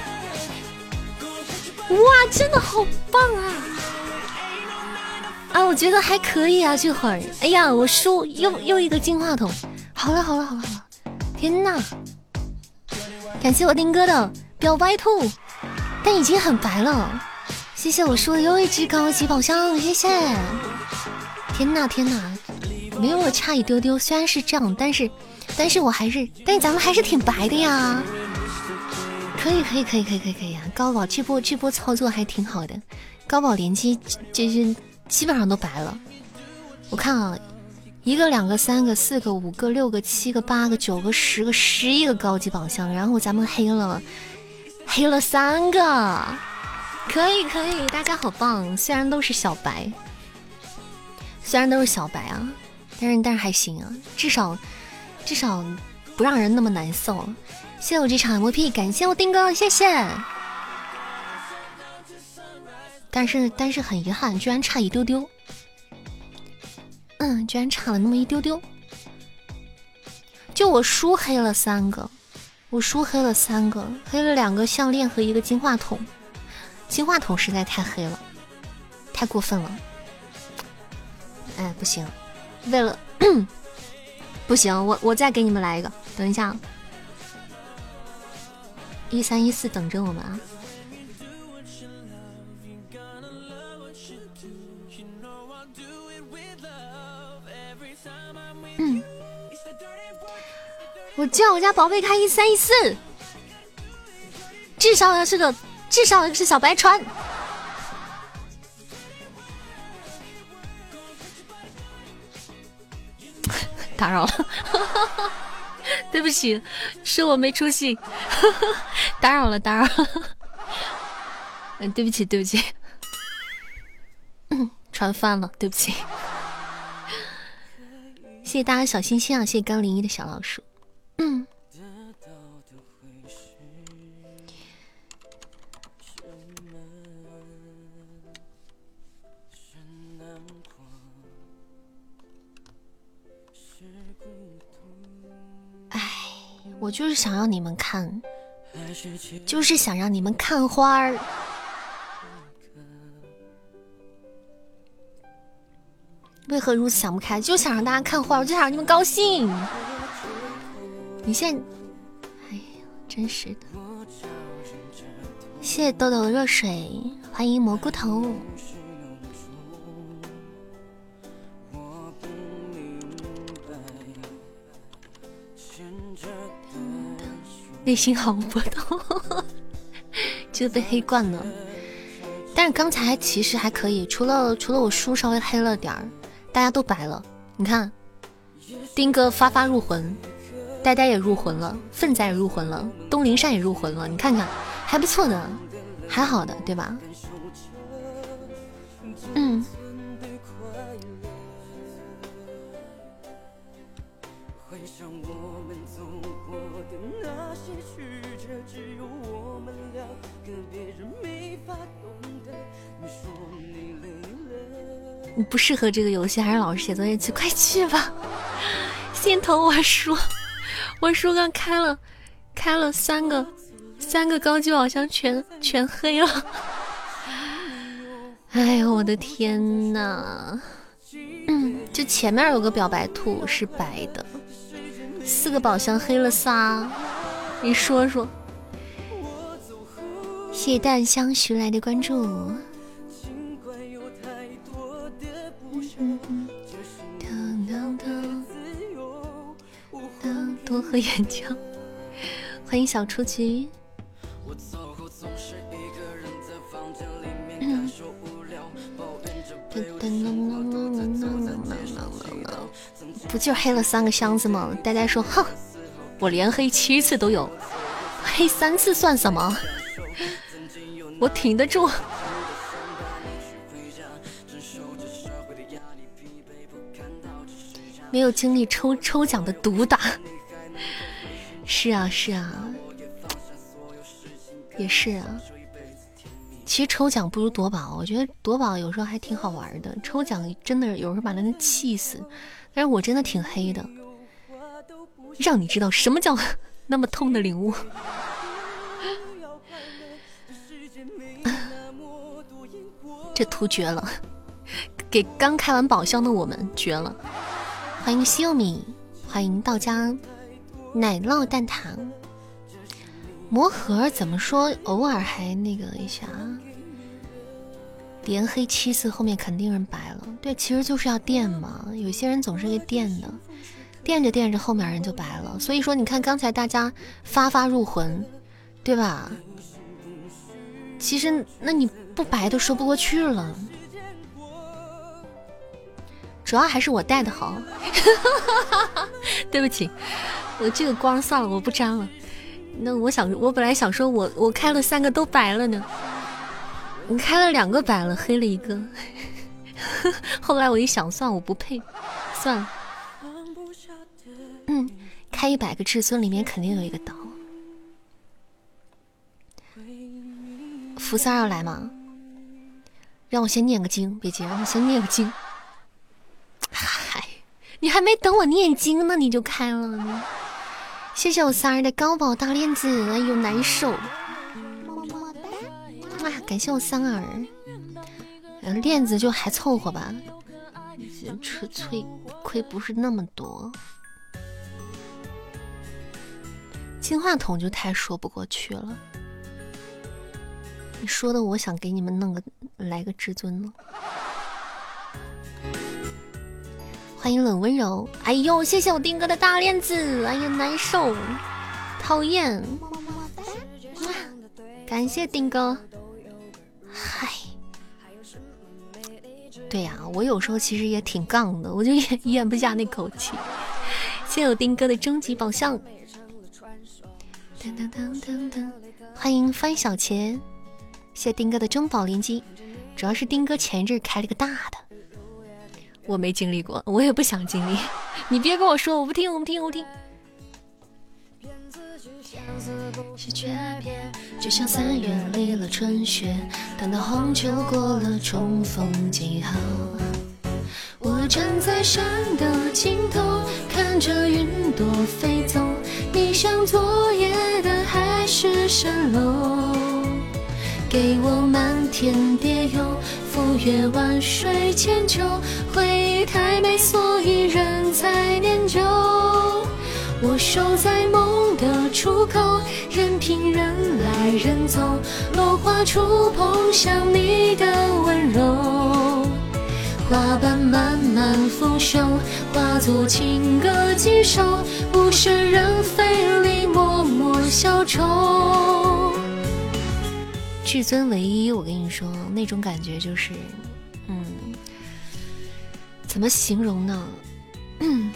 哇，真的好棒啊！啊，我觉得还可以啊，这会儿，哎呀，我输又又一个金话筒，好了好了好了好了，天呐！感谢我丁哥的表白兔，但已经很白了，谢谢我输的又一只高级宝箱，谢谢！天呐天呐，没有我差一丢丢，虽然是这样，但是但是我还是，但是咱们还是挺白的呀，可以可以可以可以可以可以啊，高宝这波这波操作还挺好的，高宝连击这是。基本上都白了，我看啊，一个、两个、三个、四个、五个、六个、七个、八个、九个、十个、十一个高级宝箱，然后咱们黑了，黑了三个，可以可以，大家好棒！虽然都是小白，虽然都是小白啊，但是但是还行啊，至少至少不让人那么难受。谢我这场 MVP，感谢我丁哥，谢谢。但是但是很遗憾，居然差一丢丢，嗯，居然差了那么一丢丢。就我输黑了三个，我输黑了三个，黑了两个项链和一个金话筒，金话筒实在太黑了，太过分了。哎，不行，为了 不行，我我再给你们来一个，等一下，一三一四等着我们啊。嗯，我叫我家宝贝开一三一四，至少要是个，至少要是小白船。打扰了，对不起，是我没出息，打扰了，打扰了。嗯，对不起，对不起，船翻了，对不起。谢谢大家小心心啊！谢谢刚零一的小老鼠。嗯。我就是想让你们看，就是想让你们看花儿。为何如此想不开？就想让大家看花，我就想让你们高兴。你现在，哎呀，真是的！谢谢豆豆的热水，欢迎蘑菇头。内心好波动，就被黑惯了。但是刚才其实还可以，除了除了我书稍微黑了点儿。大家都白了，你看，丁哥发发入魂，呆呆也入魂了，奋仔也入魂了，东林善也入魂了，你看看，还不错的，还好的，对吧？嗯。不适合这个游戏，还是老实写作业去？快去吧！心疼我叔，我叔刚开了，开了三个，三个高级宝箱全全黑了。哎呦我的天呐！嗯，就前面有个表白兔是白的，四个宝箱黑了仨，你说说？谢淡香徐来的关注。多喝岩浆，欢迎小雏菊。不就黑了三个箱子吗？呆呆说：“哼，我连黑七次都有，黑三次算什么？我挺得住。”没有经历抽抽奖的毒打，是啊是啊，也是啊。其实抽奖不如夺宝，我觉得夺宝有时候还挺好玩的。抽奖真的有时候把人气死，但是我真的挺黑的，让你知道什么叫 那么痛的领悟。这图绝了，给刚开完宝箱的我们绝了。欢迎西柚米，欢迎到家奶酪蛋挞。魔盒怎么说？偶尔还那个一下，连黑七次，后面肯定是白了。对，其实就是要垫嘛。有些人总是会垫的，垫着垫着，后面人就白了。所以说，你看刚才大家发发入魂，对吧？其实那你不白都说不过去了。主要还是我带的好，对不起，我这个光算了，我不粘了。那我想，我本来想说我我开了三个都白了呢，你开了两个白了，黑了一个。后来我一想，算我不配，算了。嗯，开一百个至尊里面肯定有一个刀。福三要来吗？让我先念个经，别急，让我先念个经。嗨，你还没等我念经呢，你就开了呢。谢谢我三儿的高宝大链子，哎呦难受。么么哒哇，感谢我三儿，链子就还凑合吧，纯粹亏不是那么多。金话筒就太说不过去了，你说的我想给你们弄个来个至尊了。欢迎冷温柔，哎呦，谢谢我丁哥的大链子，哎呀难受，讨厌。感谢丁哥。嗨，对呀，我有时候其实也挺杠的，我就咽 咽不下那口气。谢谢我丁哥的终极宝箱。噔噔噔噔噔，欢迎翻小钱。谢丁哥的中宝连击，主要是丁哥前一阵开了个大的，我没经历过，我也不想经历。你别跟我说，我不听，我不听，我不听。是诀别，就像三月离了春雪，等到红秋过了重逢记号。我站在山的尽头，看着云朵飞走，你像昨夜的海市蜃楼，给我漫天蝶游，赴约万水千秋，回忆太美，所以人才念旧。我守在梦的出口，任凭人来人走，落花触碰像你的温柔，花瓣慢慢腐朽，化作情歌几首，物是人非里默默消愁。至尊唯一，我跟你说，那种感觉就是，嗯，怎么形容呢？嗯。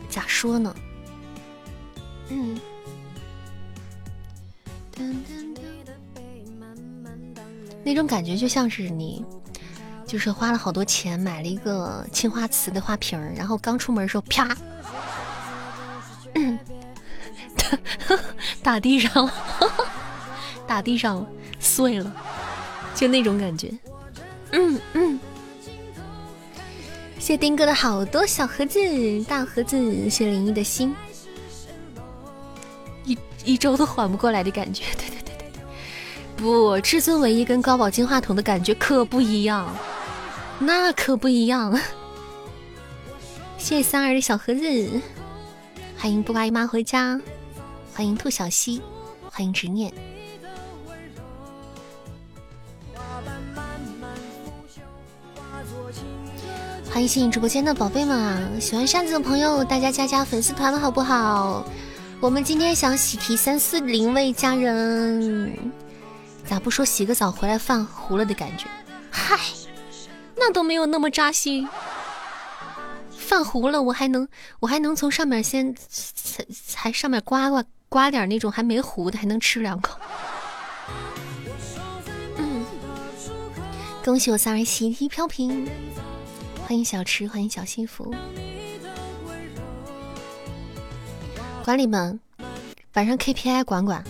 咋说呢？嗯，那种感觉就像是你，就是花了好多钱买了一个青花瓷的花瓶然后刚出门的时候啪，打地上了，打地上了，碎了，就那种感觉。嗯嗯。谢丁哥的好多小盒子、大盒子，谢林一的心，一一周都缓不过来的感觉。对对对对对，不，至尊唯一跟高宝金话筒的感觉可不一样，那可不一样。谢谢三儿的小盒子，欢迎布瓜姨妈回家，欢迎兔小溪，欢迎执念。欢迎新进直播间的宝贝们啊！喜欢扇子的朋友，大家加加粉丝团好不好？我们今天想喜提三四零位家人，咋不说洗个澡回来饭糊了的感觉？嗨，那都没有那么扎心。饭糊了，我还能我还能从上面先才才上面刮刮刮点那种还没糊的，还能吃两口。嗯，恭喜我三人喜提飘屏。欢迎小池，欢迎小幸福。管理们，晚上 KPI 管管。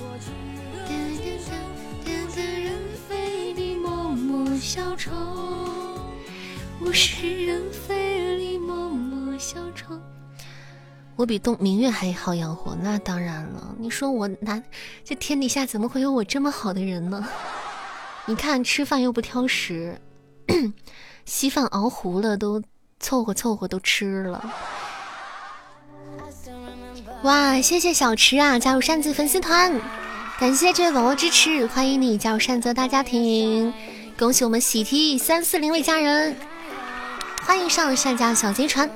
物是人非我比东明月还好养活，那当然了。你说我哪这天底下怎么会有我这么好的人呢？你看吃饭又不挑食。稀饭熬糊了，都凑合凑合都吃了。哇，谢谢小池啊，加入扇子粉丝团，感谢这位宝宝支持，欢迎你加入扇子大家庭，恭喜我们喜提三四零位家人，欢迎上扇家小贼船。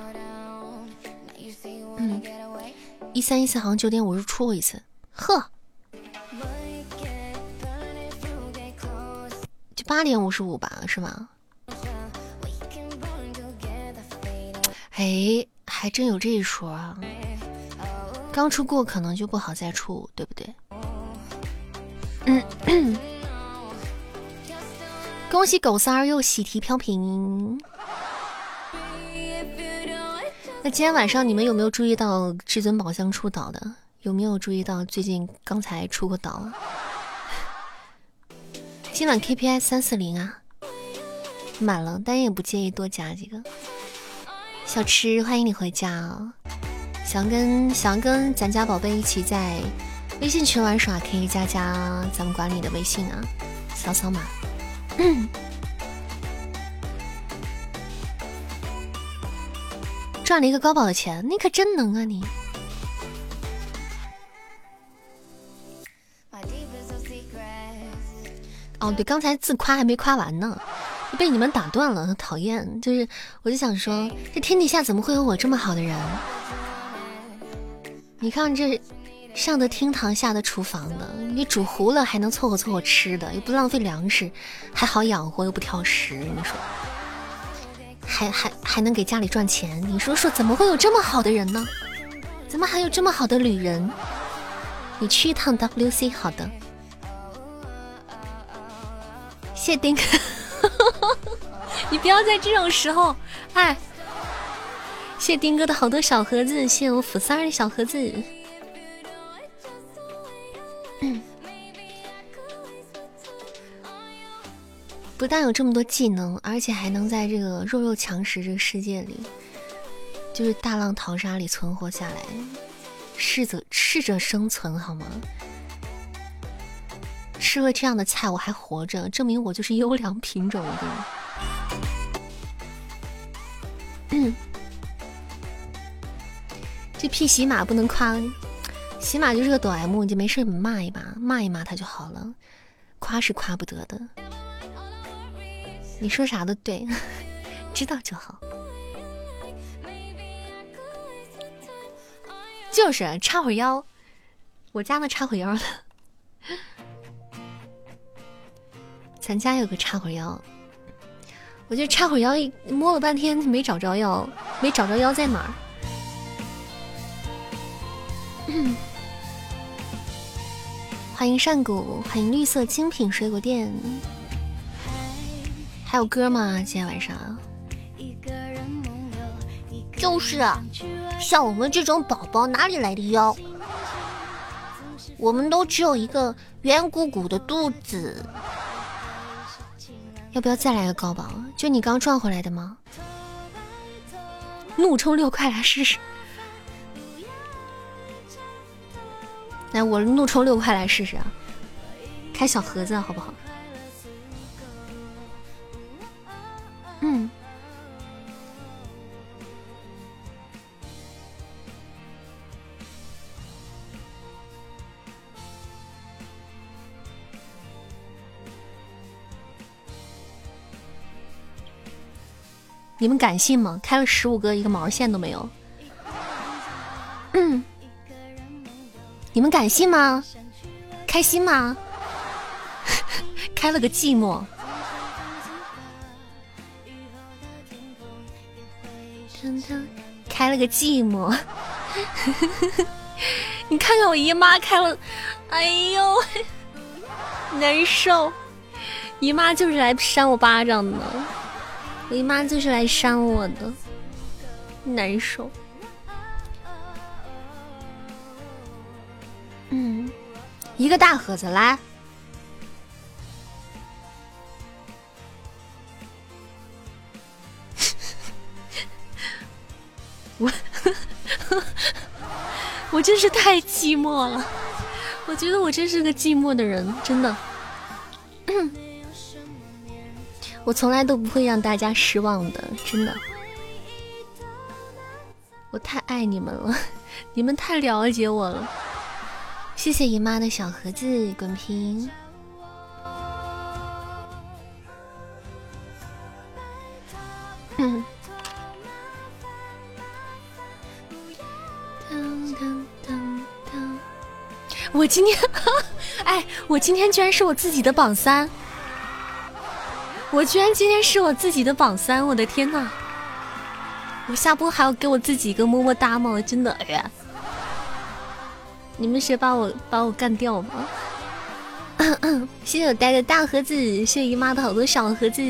嗯，一三一四好像九点五十出过一次，呵，就八点五十五吧，是吗？哎，还真有这一说啊！刚出过可能就不好再出，对不对？嗯，恭喜狗三儿又喜提飘屏。那今天晚上你们有没有注意到至尊宝箱出岛的？有没有注意到最近刚才出过岛？今晚 KPI 三四零啊，满了，但也不介意多加几个。小吃，欢迎你回家哦！想跟想跟咱家宝贝一起在微信群玩耍，可以加加咱们管理的微信啊，扫扫码。赚了一个高保的钱，你可真能啊你！哦，对，刚才自夸还没夸完呢。被你们打断了，讨厌！就是，我就想说，这天底下怎么会有我这么好的人？你看这上的厅堂下的厨房的，你煮糊了还能凑合凑合吃的，又不浪费粮食，还好养活又不挑食，你说，还还还能给家里赚钱，你说说怎么会有这么好的人呢？怎么还有这么好的旅人？你去一趟 WC，好的。谢丁哥，你不要在这种时候，哎。谢丁哥的好多小盒子，谢我福三儿的小盒子。嗯不但有这么多技能，而且还能在这个弱肉强食这个世界里，就是大浪淘沙里存活下来，适者适者生存，好吗？吃了这样的菜我还活着，证明我就是优良品种。嗯。这屁喜马不能夸，喜马就是个抖 M，你就没事骂一骂，骂一骂他就好了。夸是夸不得的，你说啥都对，知道就好。就是插会腰，我家那插会腰的，咱家有个插会腰，我就插会腰一，摸了半天没找着腰，没找着腰在哪儿。欢迎善谷，欢迎绿色精品水果店。还有歌吗？今天晚上？就是，像我们这种宝宝哪里来的腰？我们都只有一个圆鼓鼓的肚子。要不要再来个高宝？就你刚赚回来的吗？怒充六块来试试。来，我怒充六块来试试啊！开小盒子好不好？你们敢信吗？开了十五个，一个毛线都没有。嗯。你们敢信吗？开心吗？开了个寂寞。开了个寂寞。你看看我姨妈开了，哎呦，难受。姨妈就是来扇我巴掌的，我姨妈就是来扇我的，难受。嗯，一个大盒子来。我 我真是太寂寞了，我觉得我真是个寂寞的人，真的。我从来都不会让大家失望的，真的。我太爱你们了，你们太了解我了。谢谢姨妈的小盒子滚屏。我今天，哎，我今天居然是我自己的榜三，我居然今天是我自己的榜三，我的天呐！我下播还要给我自己一个么么哒吗？真的，哎呀！你们谁把我把我干掉吗？谢谢我带的大盒子，谢谢姨妈的好多小盒子。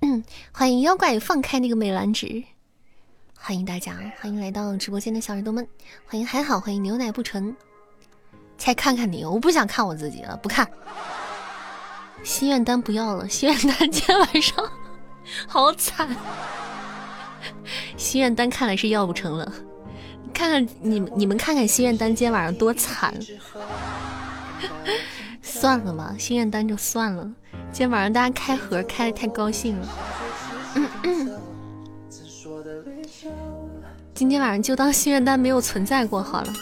嗯欢迎妖怪放开那个美兰纸，欢迎大家，欢迎来到直播间的小耳朵们，欢迎还好，欢迎牛奶不纯。再看看你，我不想看我自己了，不看。心愿单不要了，心愿单今天晚上 好惨。心愿单看来是要不成了，看看你们你们看看心愿单今天晚上多惨，算了吧，心愿单就算了。今天晚上大家开盒开的太高兴了，今天晚上就当心愿单没有存在过好了。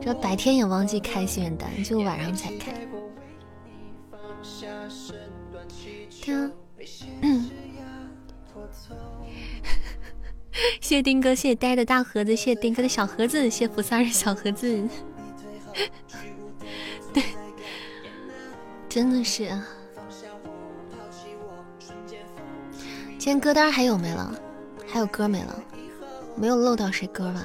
这白天也忘记开心愿单，就晚上才开。谢 谢丁哥，谢谢呆的大盒子，谢谢丁哥的小盒子，谢谢福萨尔小盒子。对，真的是。今天歌单还有没了？还有歌没了？没有漏到谁歌吧？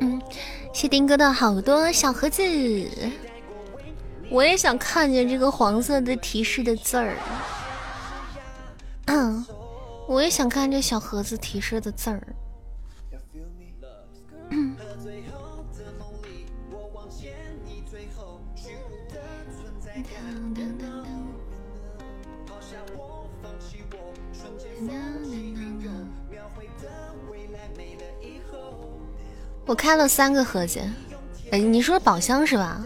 嗯，谢丁哥的好多小盒子，我也想看见这个黄色的提示的字儿。嗯，我也想看这小盒子提示的字儿。嗯。我开了三个盒子，哎，你说宝箱是吧？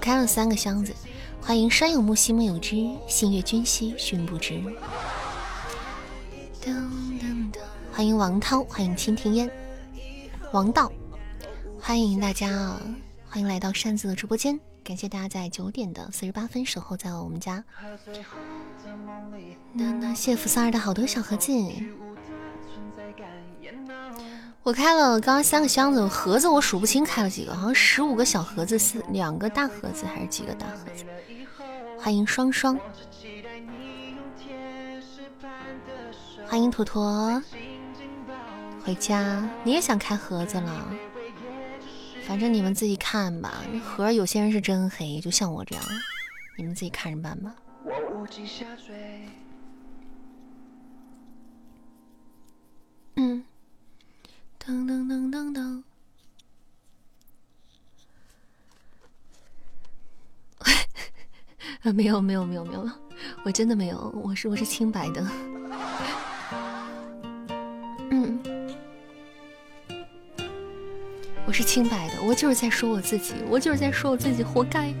开了三个箱子，欢迎山有木，兮木有枝，星月君兮，寻不知。欢迎王涛，欢迎蜻蜓烟，王道，欢迎大家啊，欢迎来到扇子的直播间，感谢大家在九点的四十八分守候在我们家。那那谢福三儿的好多小盒子。我开了刚刚三个箱子盒子，我数不清开了几个，好像十五个小盒子，四两个大盒子还是几个大盒子？欢迎双双，欢迎坨坨回家。你也想开盒子了？反正你们自己看吧。盒有些人是真黑，就像我这样，你们自己看着办吧。嗯。噔噔噔噔噔！啊，没有没有没有没有，我真的没有，我是我是清白的。嗯，我是清白的，我就是在说我自己，我就是在说我自己活该。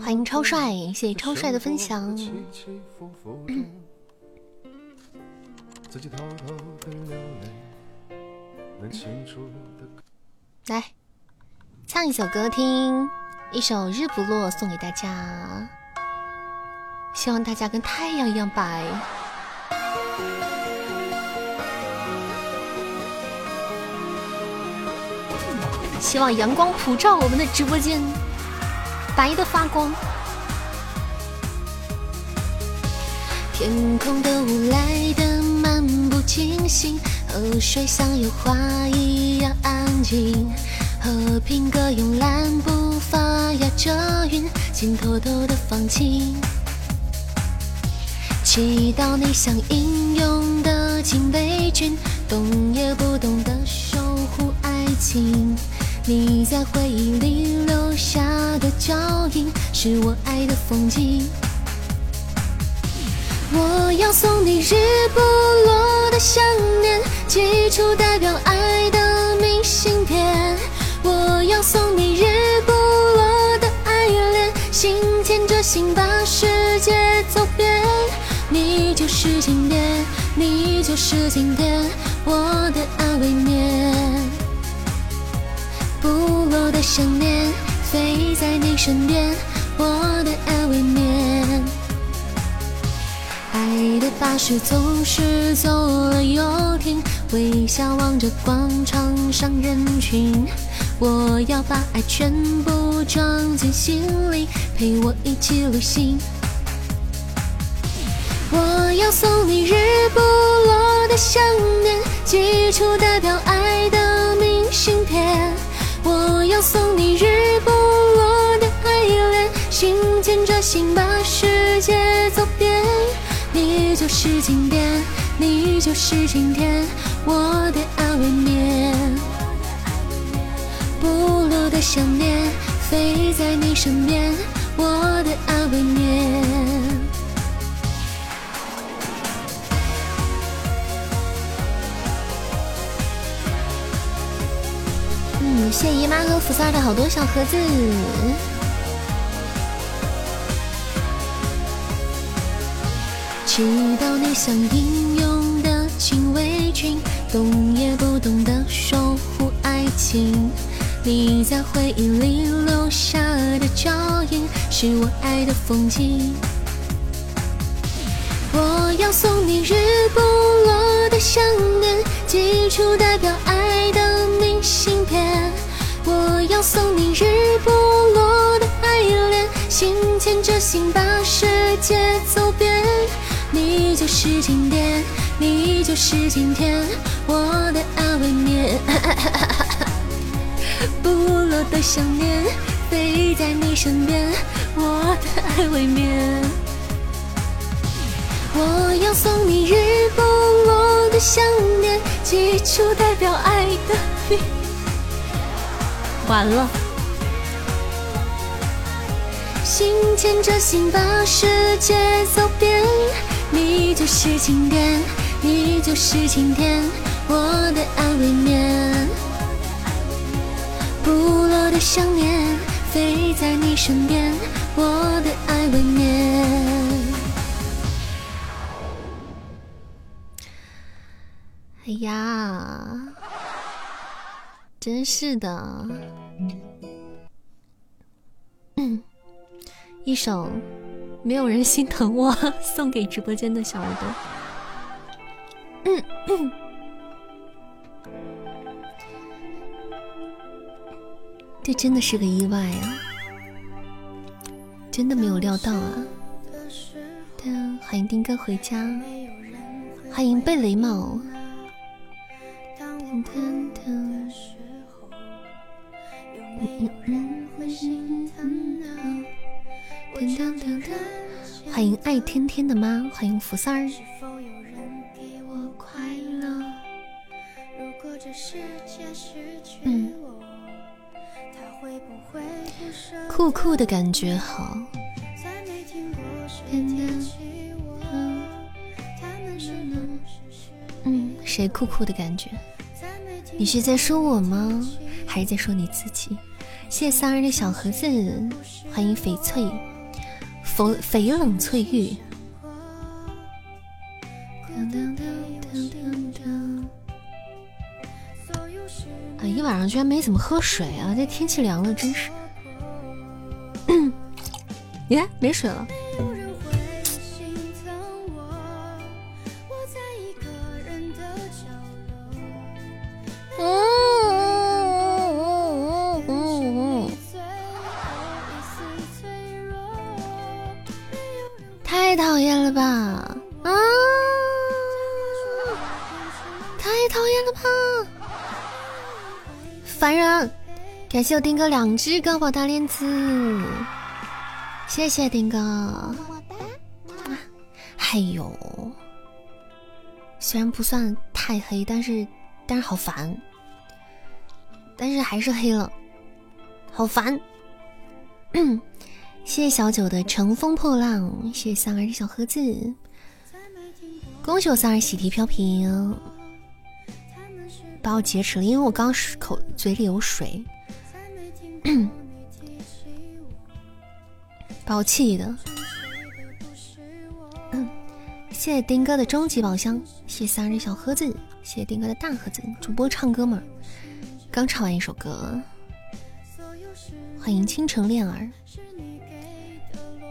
欢迎超帅，谢谢超帅的分享。来，唱一首歌听，一首《日不落》送给大家，希望大家跟太阳一样白。希望阳光普照我们的直播间。白的发光，天空的雾来得漫不经心，河水像油画一样安静，和平鸽慵懒步伐压着云，心偷偷的放晴，祈祷你像英勇的禁卫军，动也不动的守护爱情。你在回忆里留下的脚印，是我爱的风景。我要送你日不落的想念，寄出代表爱的明信片。我要送你日不落的爱恋，心牵着心把世界走遍。你就是经典，你就是经典，我的安慰面。不落的想念，飞在你身边，我的安慰眠。爱的巴士总是走了又停，微笑望着广场上人群。我要把爱全部装进心里，陪我一起旅行。我要送你日不落的想念，寄出代表爱的明信片。我要送你日不落的爱恋，心牵着心把世界走遍。你就是经典，你就是晴天我的安慰眠。不落的想念，飞在你身边，我的安慰眠。谢姨妈和福三的好多小盒子。知道你像英勇的禁卫军，懂也不懂得守护爱情。你在回忆里留下的脚印，是我爱的风景。我要送你日不落的想念，寄出代表爱的明信片。我要送你日不落的爱恋，心牵着心把世界走遍。你就是经典，你就是今天我的安慰面。不落的想念，飞在你身边，我的爱未眠。我要送你日不落的想念，寄出代表爱的明。完了，心牵着心把世界走遍。你就是经典，你就是晴天我的安慰面。不落的想念，飞在你身边，我的爱未眠。哎呀，真是的，嗯，一首没有人心疼我 送给直播间的小耳朵。嗯嗯。这真的是个意外啊！真的没有料到啊！欢迎丁哥回家，欢迎贝雷帽。欢迎爱天天的妈，欢迎福三儿。嗯。酷酷的感觉好。嗯，谁酷酷的感觉？你是在说我吗？还是在说你自己？谢谢三儿的小盒子，欢迎翡翠，翡翡冷翠玉。啊，一晚上居然没怎么喝水啊！这天气凉了，真是。耶，没水了。太讨厌了吧！啊，太讨厌了吧！烦人！感谢我丁哥两只高宝大链子。谢谢丁哥，还有，虽然不算太黑，但是但是好烦，但是还是黑了，好烦。谢谢小九的乘风破浪，谢谢三儿的小盒子，恭喜我三儿喜提飘屏，把我劫持了，因为我刚口嘴里有水。把我气的，谢谢丁哥的终极宝箱，谢谢三儿的小盒子，谢谢丁哥的大盒子。主播唱歌吗？刚唱完一首歌。欢迎倾城恋儿，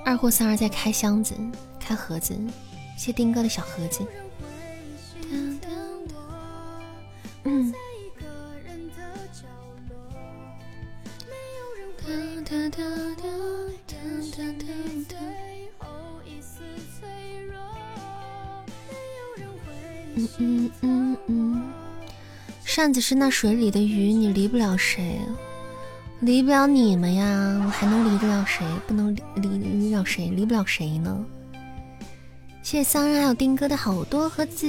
二货三儿在开箱子，开盒子。谢丁哥的小盒子。嗯。嗯嗯嗯嗯，扇子是那水里的鱼，你离不了谁，离不了你们呀，我还能离得了谁？不能离离离了谁？离不了谁呢？谢谢桑然还有丁哥的好多盒子。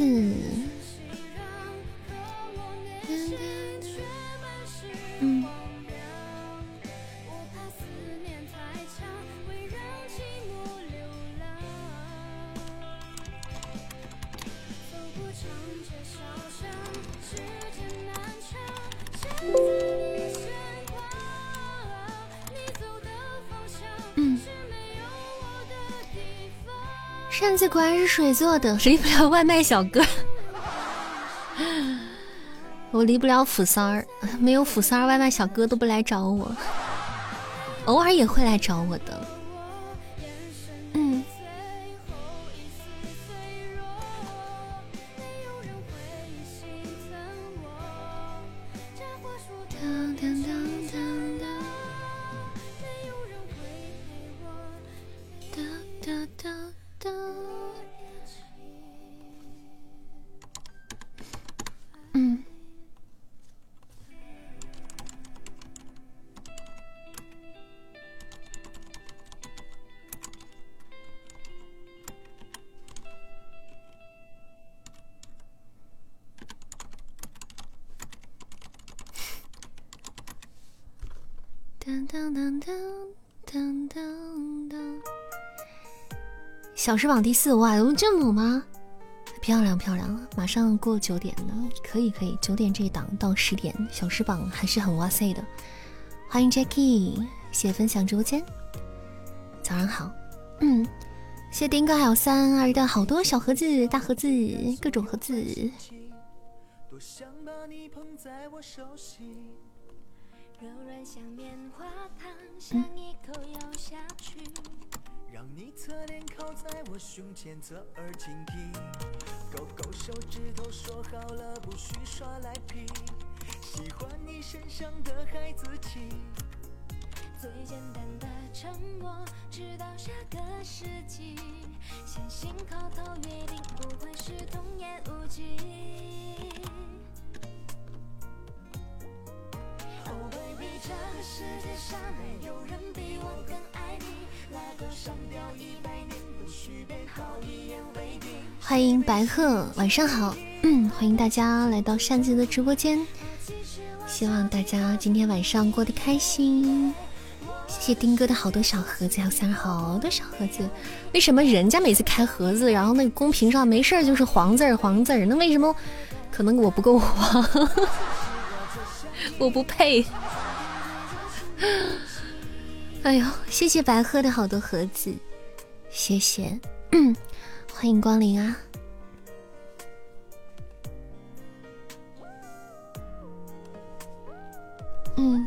果然是水做的，离不了外卖小哥。我离不了辅三儿，没有辅三儿，外卖小哥都不来找我，偶尔也会来找我的。小时榜第四，哇，有这么吗？漂亮漂亮，马上过九点了，可以可以，九点这一档到十点，小时榜还是很哇塞的。欢迎 Jackie，谢谢分享直播间。早上好，嗯，谢丁哥还有三儿的好多小盒子、大盒子、各种盒子。让你侧脸靠在我胸前，侧耳倾听，勾勾手指头，说好了不许耍赖皮。喜欢你身上的孩子气，最简单的承诺，直到下个世纪，先行口头约定，不会是童言无忌。Oh baby，这个世界上没有人比我更。欢迎白鹤，晚上好，嗯，欢迎大家来到扇子的直播间，希望大家今天晚上过得开心。谢谢丁哥的好多小盒子，还有三好多小盒子。为什么人家每次开盒子，然后那个公屏上没事就是黄字儿黄字儿？那为什么？可能我不够黄，我不配。哎呦，谢谢白鹤的好多盒子，谢谢，欢迎光临啊！嗯。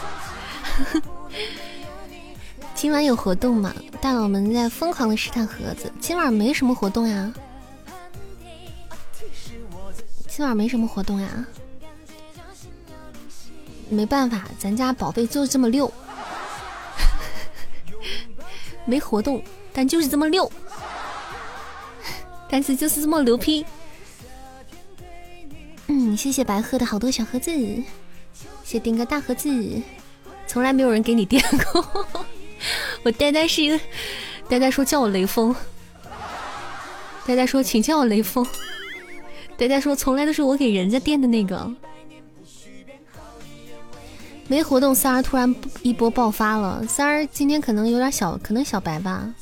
今晚有活动吗？大佬们在疯狂的试探盒子。今晚没什么活动呀。今晚没什么活动呀。没办法，咱家宝贝就这么溜，没活动，但就是这么溜，但是就是这么牛批。嗯，谢谢白鹤的好多小盒子，谢谢丁哥大盒子，从来没有人给你垫过。我呆呆是一个，呆呆说叫我雷锋，呆呆说请叫我雷锋，呆呆说从来都是我给人家垫的那个。没活动，三儿突然一波爆发了。三儿今天可能有点小，可能小白吧。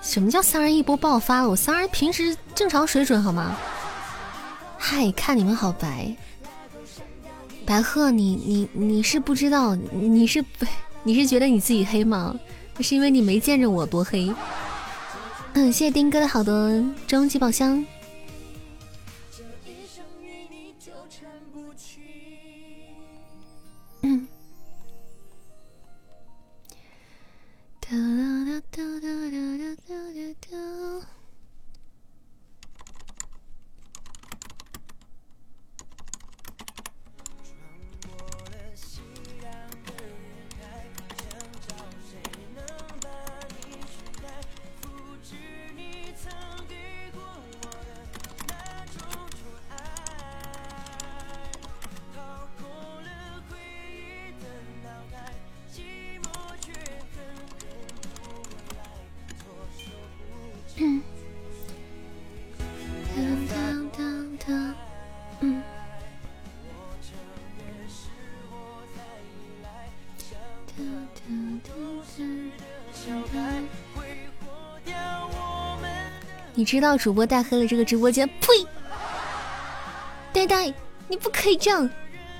什么叫三儿一波爆发了？我三儿平时正常水准好吗？嗨，看你们好白。白鹤，你你你是不知道，你是你是觉得你自己黑吗？那是因为你没见着我多黑。嗯，谢谢丁哥的好多终极宝箱。哒哒哒哒哒哒哒哒。你知道主播带黑了这个直播间？呸！呆呆，你不可以这样，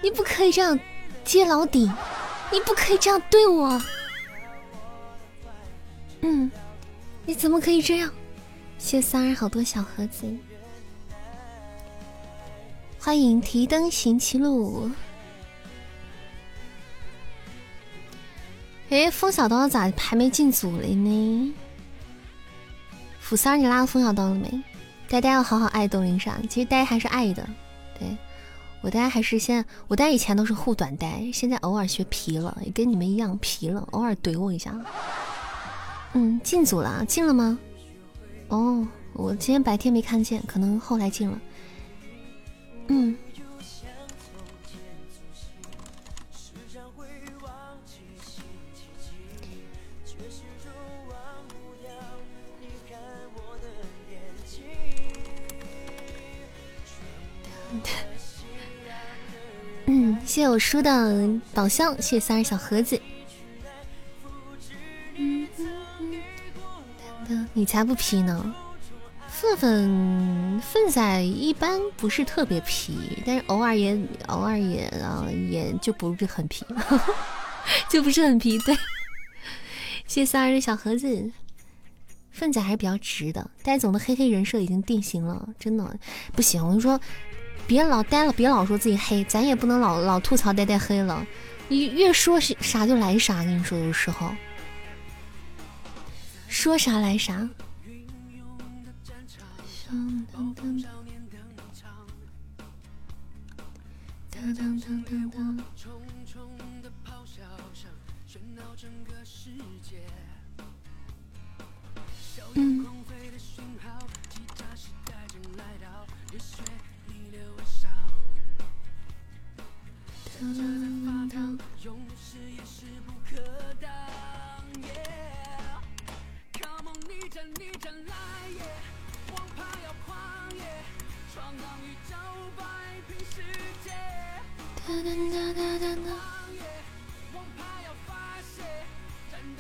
你不可以这样揭老底，你不可以这样对我。嗯，你怎么可以这样？谢三儿好多小盒子，欢迎提灯行歧路。哎，风小刀咋还没进组了呢？福三，你拉风小刀了没？呆呆要好好爱东林莎，其实呆还是爱的。对我呆还是现在，我呆以前都是护短呆，现在偶尔学皮了，也跟你们一样皮了，偶尔怼我一下。嗯，进组了，进了吗？哦，我今天白天没看见，可能后来进了。嗯。谢我叔的宝箱，谢三儿小盒子。你才不皮呢，粪粪粪仔一般不是特别皮，但是偶尔也偶尔也啊，也就不是很皮，就不是很皮。对，谢三儿的小盒子。粪仔还是比较直的，呆总的黑黑人设已经定型了，真的不行。我就说。别老呆了，别老说自己黑，咱也不能老老吐槽呆呆黑了。你越说啥就来啥，跟你说有时候说啥来啥。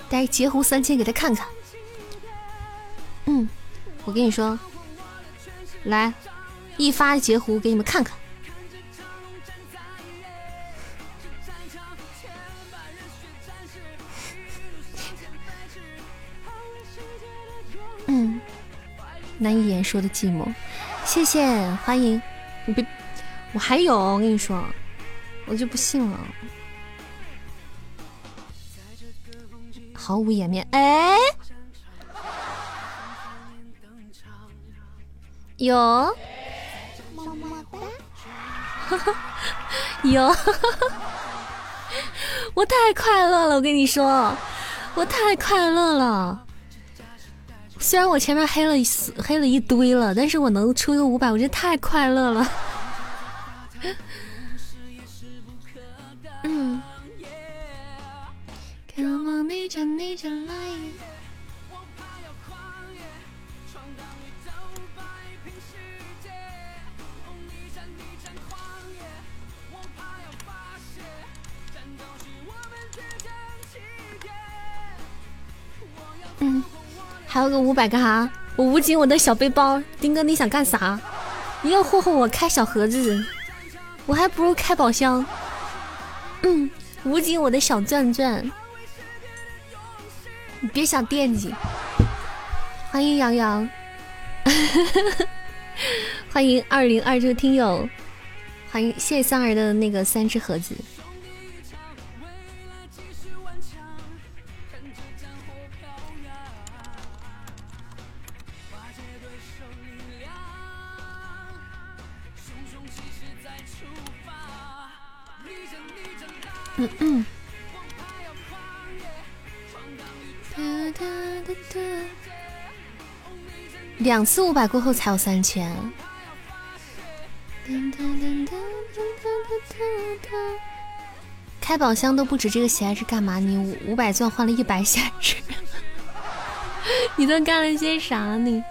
带截胡三千给他看看。嗯，我跟你说，来一发截胡给你们看看。嗯，难以言说的寂寞，谢谢欢迎，你别，我还有，我跟你说，我就不信了，毫无颜面，哎，有，么么哒，有，我太快乐了，我跟你说，我太快乐了。虽然我前面黑了一黑了一堆了，但是我能出一个五百，我觉得太快乐了。嗯。嗯，还有个五百干哈？我捂紧我的小背包，丁哥你想干啥？你要霍霍我开小盒子，我还不如开宝箱。嗯，捂紧我的小钻钻，你别想惦记。欢迎杨洋，欢迎二零二这个听友，欢迎谢谢三儿的那个三只盒子。嗯嗯。两次五百过后才有三千。开宝箱都不止这个喜爱值干嘛？你五五百钻换了一百喜爱值，你都干了些啥你？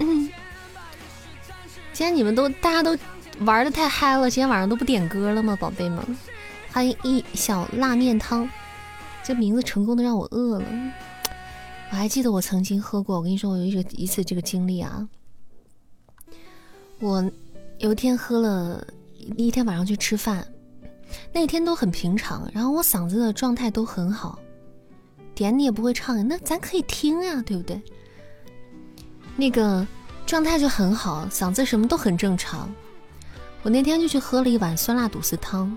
嗯，今天你们都大家都玩的太嗨了，今天晚上都不点歌了吗，宝贝们？欢迎一小辣面汤，这名字成功的让我饿了。我还记得我曾经喝过，我跟你说，我有一个一次这个经历啊。我有一天喝了一天晚上去吃饭，那天都很平常，然后我嗓子的状态都很好，点你也不会唱，那咱可以听呀，对不对？那个状态就很好，嗓子什么都很正常。我那天就去喝了一碗酸辣肚丝汤。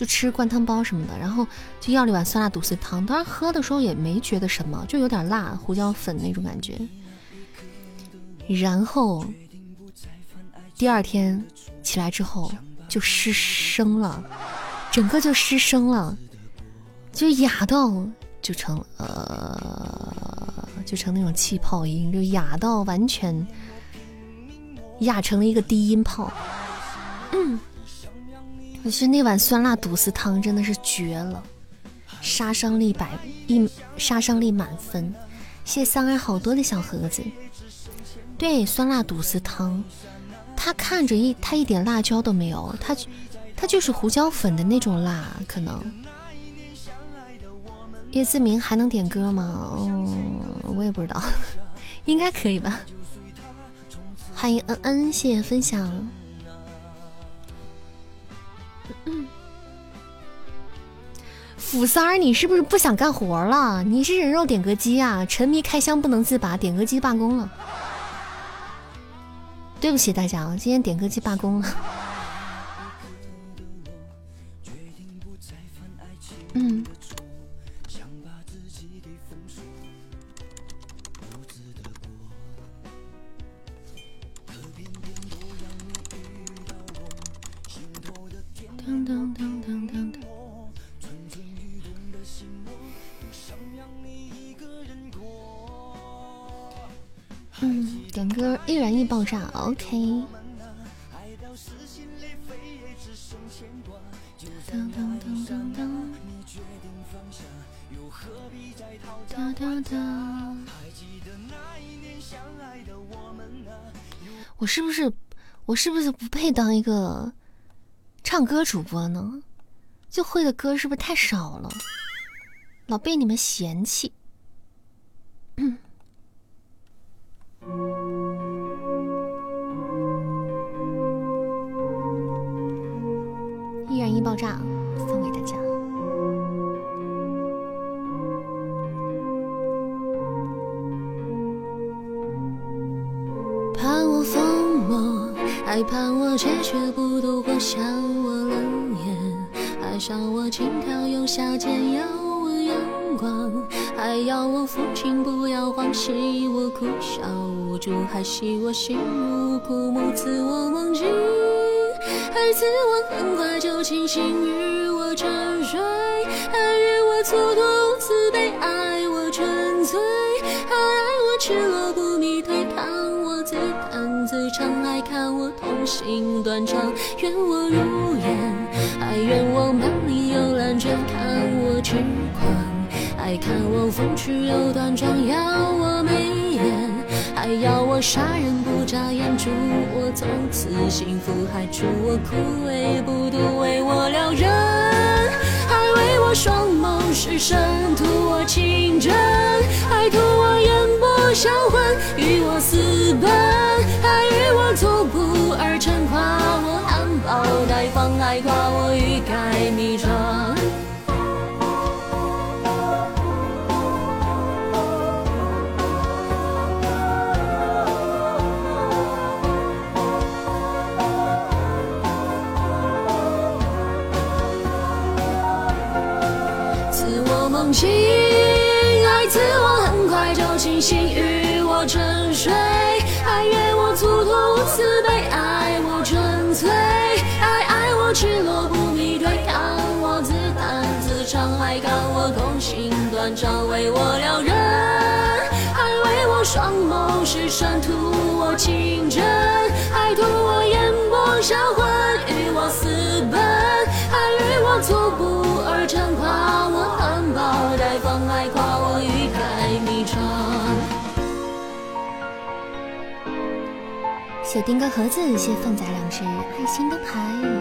就吃灌汤包什么的，然后就要了一碗酸辣肚丝汤。当时喝的时候也没觉得什么，就有点辣，胡椒粉那种感觉。然后第二天起来之后就失声了，整个就失声了，就哑到就成呃，就成那种气泡音，就哑到完全哑成了一个低音炮。嗯。我觉得那碗酸辣肚丝汤真的是绝了，杀伤力百一，杀伤力满分。谢三儿好多的小盒子。对，酸辣肚丝汤，它看着一，它一点辣椒都没有，它它就是胡椒粉的那种辣，可能。叶思明还能点歌吗？嗯，我也不知道，应该可以吧。欢迎恩恩，谢谢分享。嗯，福三儿，你是不是不想干活了？你是人肉点歌机啊？沉迷开箱不能自拔，点歌机罢工了。对不起大家啊，今天点歌机罢工了。嗯。点歌易燃易爆炸，OK。我是不是我是不是不配当一个唱歌主播呢？就会的歌是不是太少了，老被你们嫌弃？嗯。易燃易爆炸，送给大家。怕我疯魔，害怕我决绝不渡过，笑我冷眼，爱上我轻佻又下贱，要我光，还要我抚琴不要慌，戏我哭笑无助，还戏我心如枯木，赐我梦境。还赐我很快就清醒，与我沉睡，还与我蹉跎慈悲，爱我纯粹，还爱我赤裸不迷，推搪我自叹。自唱，还看我痛心断肠。愿我如愿，还愿我满里有蓝卷，看我痴还，看我风趣又端庄，要我眉眼，还要我杀人不眨眼，祝我从此幸福，还祝我枯萎不独，为我撩人，还为我双眸失神，图我情真，还图我眼波销魂，与我私奔，还与我徒步而成，夸我含苞待放，还夸我欲盖弥彰。心断肠，为我撩人，还为我双眸失神，图我情真，还图我眼波销魂，与我私奔，还与我徒步而成，夸我含苞待放，还夸我欲盖弥彰。谢丁哥盒子，谢凤仔两只爱心灯牌。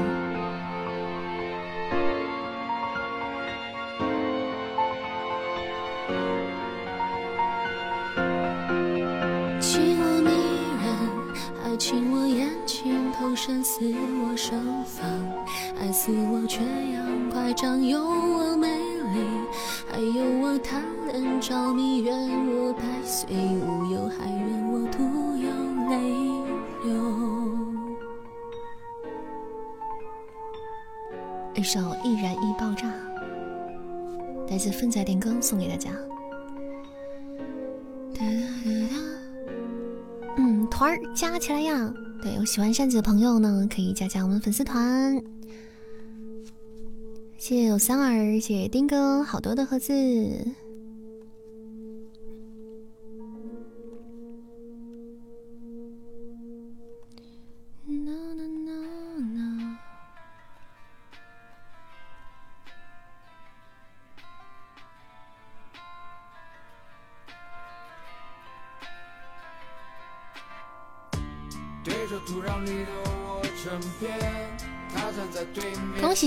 睛，投身似我手放，爱似我缺氧快张，有我美丽，还有我贪恋着迷，愿我百岁无忧，还愿我徒有泪流。一首《易燃易爆炸》，来自凤仔点歌，送给大家。哒哒哒嗯，团儿加起来呀！对，有喜欢扇子的朋友呢，可以加加我们粉丝团。谢谢有三儿，谢谢丁哥，好多的盒子。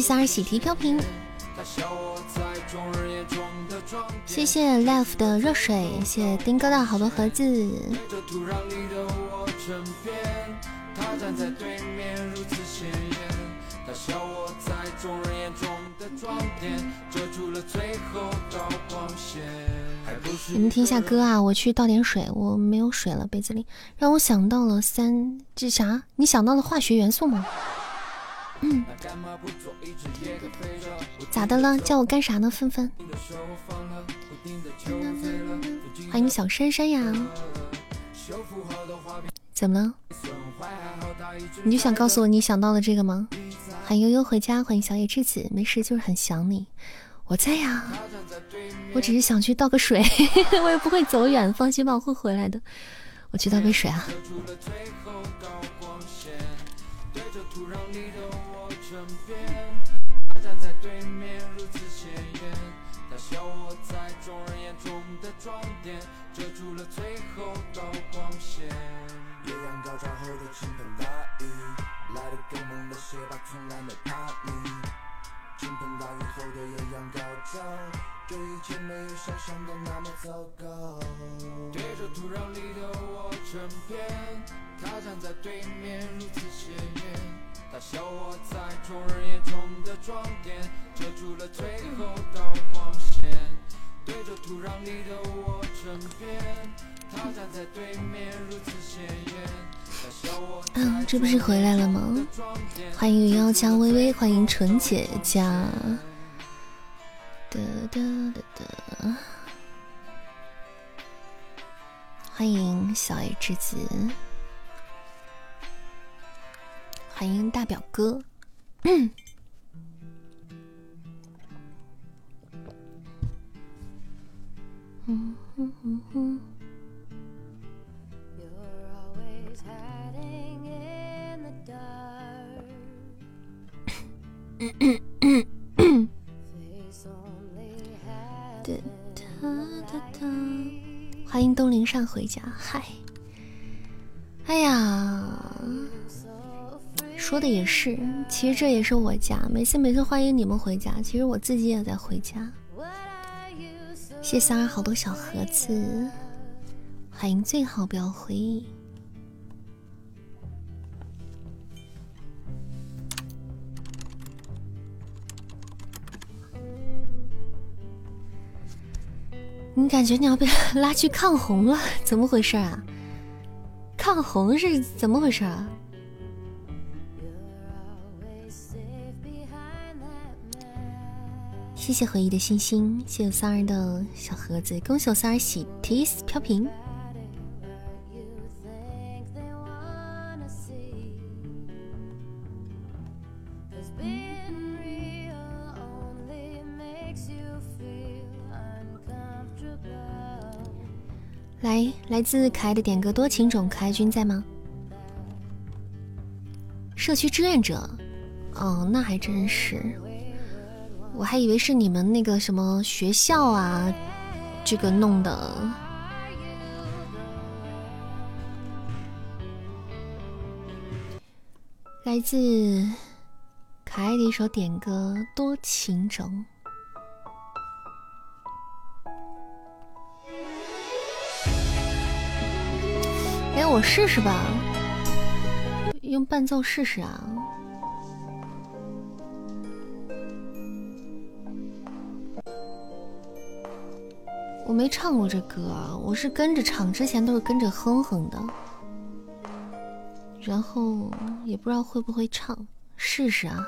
三儿喜提飘屏，谢谢 Life 的热水，谢谢丁哥的好多盒子。你们听一下歌啊，我去倒点水，我没有水了，杯子里让我想到了三，这啥？你想到了化学元素吗？咋的了？叫我干啥呢？芬芬，欢迎小珊珊呀，怎么了？你就想告诉我你想到了这个吗？欢迎悠悠回家，欢迎小野智子，没事，就是很想你，我在呀，我只是想去倒个水，我也不会走远，放心吧，我会回来的。我去倒杯水啊。阳高照，这一切没有想象的那么糟糕。对着土壤里的我争辩，他站在对面如此显眼，他笑我在众人眼中的装点，遮住了最后道光线。对着土壤里的我争辩，他站在对面如此显眼，他笑我在嗯，这不是回来了吗？欢迎云妖加微微，欢迎纯姐加。哒哒哒哒，欢迎小 A 之子，欢迎大表哥。嗯嗯嗯嗯。欢迎东林善回家。嗨，哎呀，说的也是，其实这也是我家。每次每次欢迎你们回家，其实我自己也在回家。谢三儿好多小盒子，欢迎最好不要回忆。你感觉你要被拉去抗洪了？怎么回事啊？抗洪是怎么回事啊？谢谢回忆的星星，谢谢三儿的小盒子，恭喜我三儿喜 Tis 飘屏。来，来自可爱的点歌多情种，可爱君在吗？社区志愿者，哦，那还真是。我还以为是你们那个什么学校啊，这个弄的。来自可爱的一首点歌《多情种》。我试试吧，用伴奏试试啊。我没唱过这歌，我是跟着唱，之前都是跟着哼哼的，然后也不知道会不会唱，试试啊。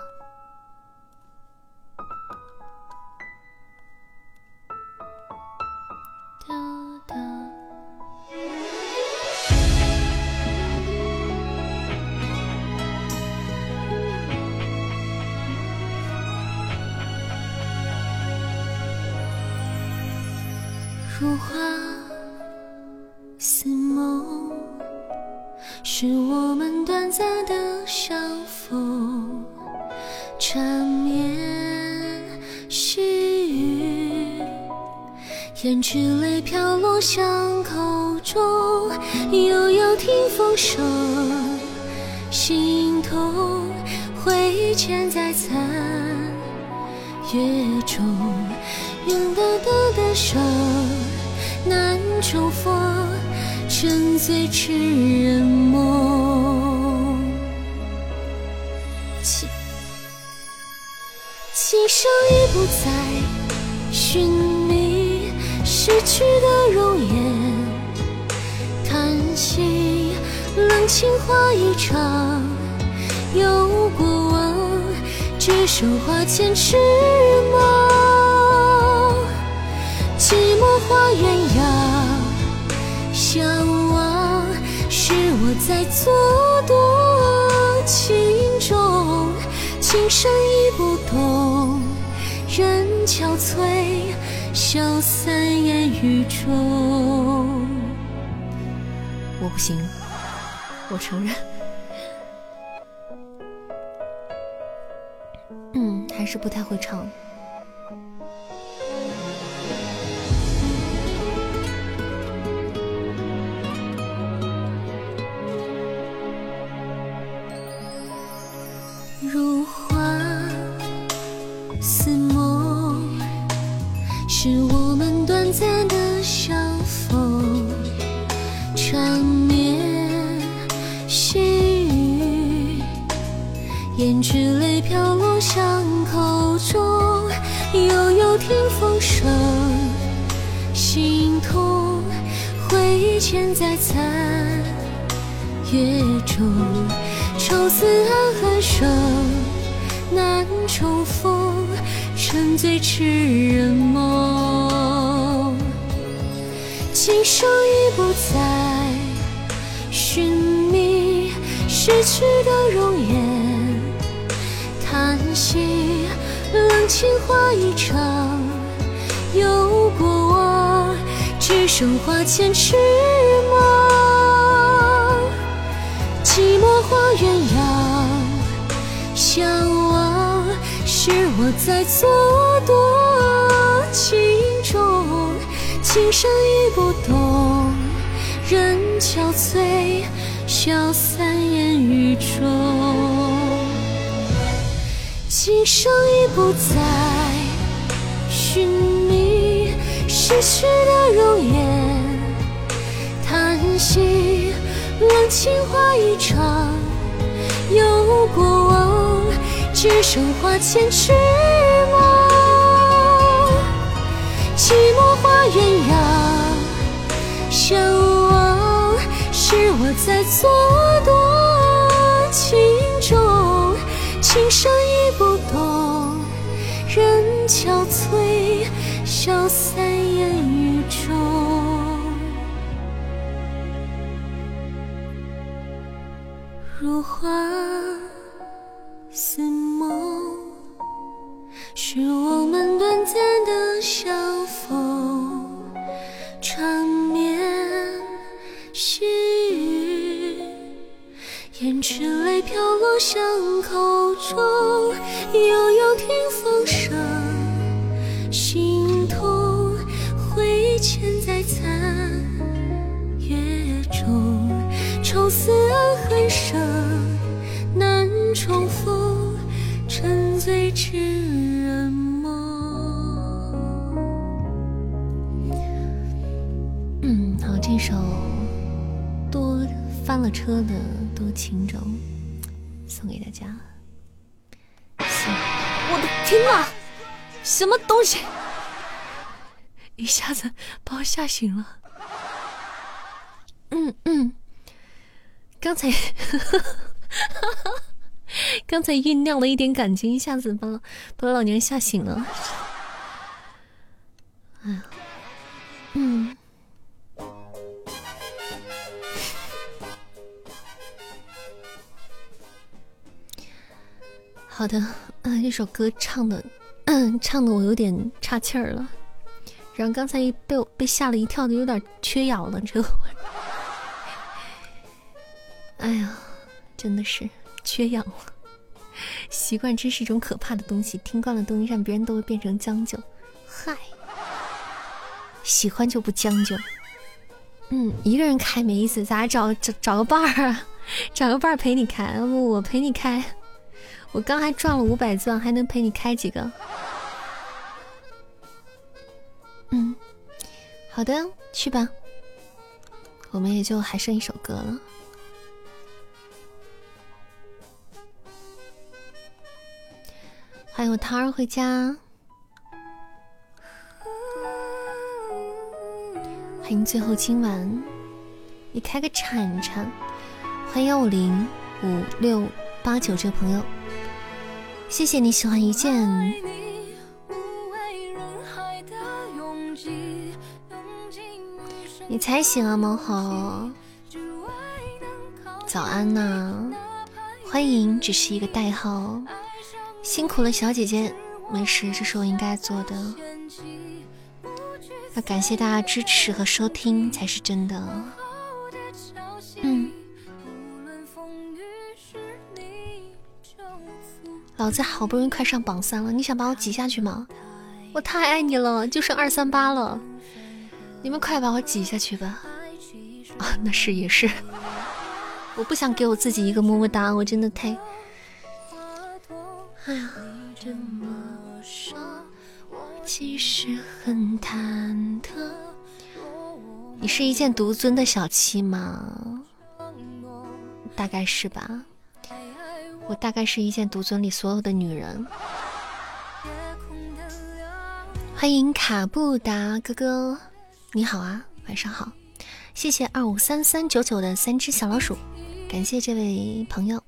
今生已不再寻觅逝去的容颜，叹息冷清花一场，有过往，只剩花前痴梦。寂寞画鸳鸯，相望是我在做多情种，情深已不懂，人憔悴，消散烟雨中。我不行，我承认。嗯，还是不太会唱。挥剑在残月中。愁思暗暗生，难重逢，沉醉痴人梦。今生已不再寻觅逝去的容颜，叹息冷清花一场，有过往，只剩花前痴梦。寂寞画鸳鸯，相望是我在蹉跎情种，情深意不懂，人憔悴，消散烟雨中。今生已不再寻觅逝去的容颜，叹息冷情话一场，有过往，只剩花前痴梦。寂寞花鸳鸯相望，是我在蹉跎情种，情深已不懂，人憔悴，消散烟雨中。如花似梦，是我们短暂的相逢，缠绵细雨，胭脂泪飘落巷口中，悠悠听风挥剑在残月中，愁思暗痕生，难重逢，沉醉痴人梦。嗯，好，这首多翻了车的《多情种》送给大家。行，我的天呐，什么东西？一下子把我吓醒了。嗯嗯，刚才刚才酝酿了一点感情，一下子把把老娘吓醒了。哎呀，嗯。好的，啊，这首歌唱的，嗯，唱的我有点岔气儿了，然后刚才被我被吓了一跳的，有点缺氧了，这会儿，哎呀，真的是缺氧了。习惯真是一种可怕的东西，听惯了东西，让别人都会变成将就。嗨，喜欢就不将就。嗯，一个人开没意思，咱找找找个伴儿啊，找个伴儿陪你开，要不我陪你开。我刚还赚了五百钻，还能陪你开几个？嗯，好的，去吧。我们也就还剩一首歌了。欢迎我涛儿回家，欢迎最后今晚，你开个铲铲。欢迎幺五零五六八九这个朋友。谢谢你喜欢一件。你才醒啊，猫猴。早安呐，欢迎，只是一个代号。辛苦了，小姐姐，没事，这是我应该做的。要感谢大家支持和收听才是真的。嗯。老子好不容易快上榜三了，你想把我挤下去吗？我太爱你了，就剩二三八了，你们快把我挤下去吧！啊，那是也是，我不想给我自己一个么么哒，我真的太……哎呀，这么说，我其实很忐忑。你是一件独尊的小七吗？大概是吧。我大概是一见独尊里所有的女人。欢迎卡布达哥哥，你好啊，晚上好，谢谢二五三三九九的三只小老鼠，感谢这位朋友。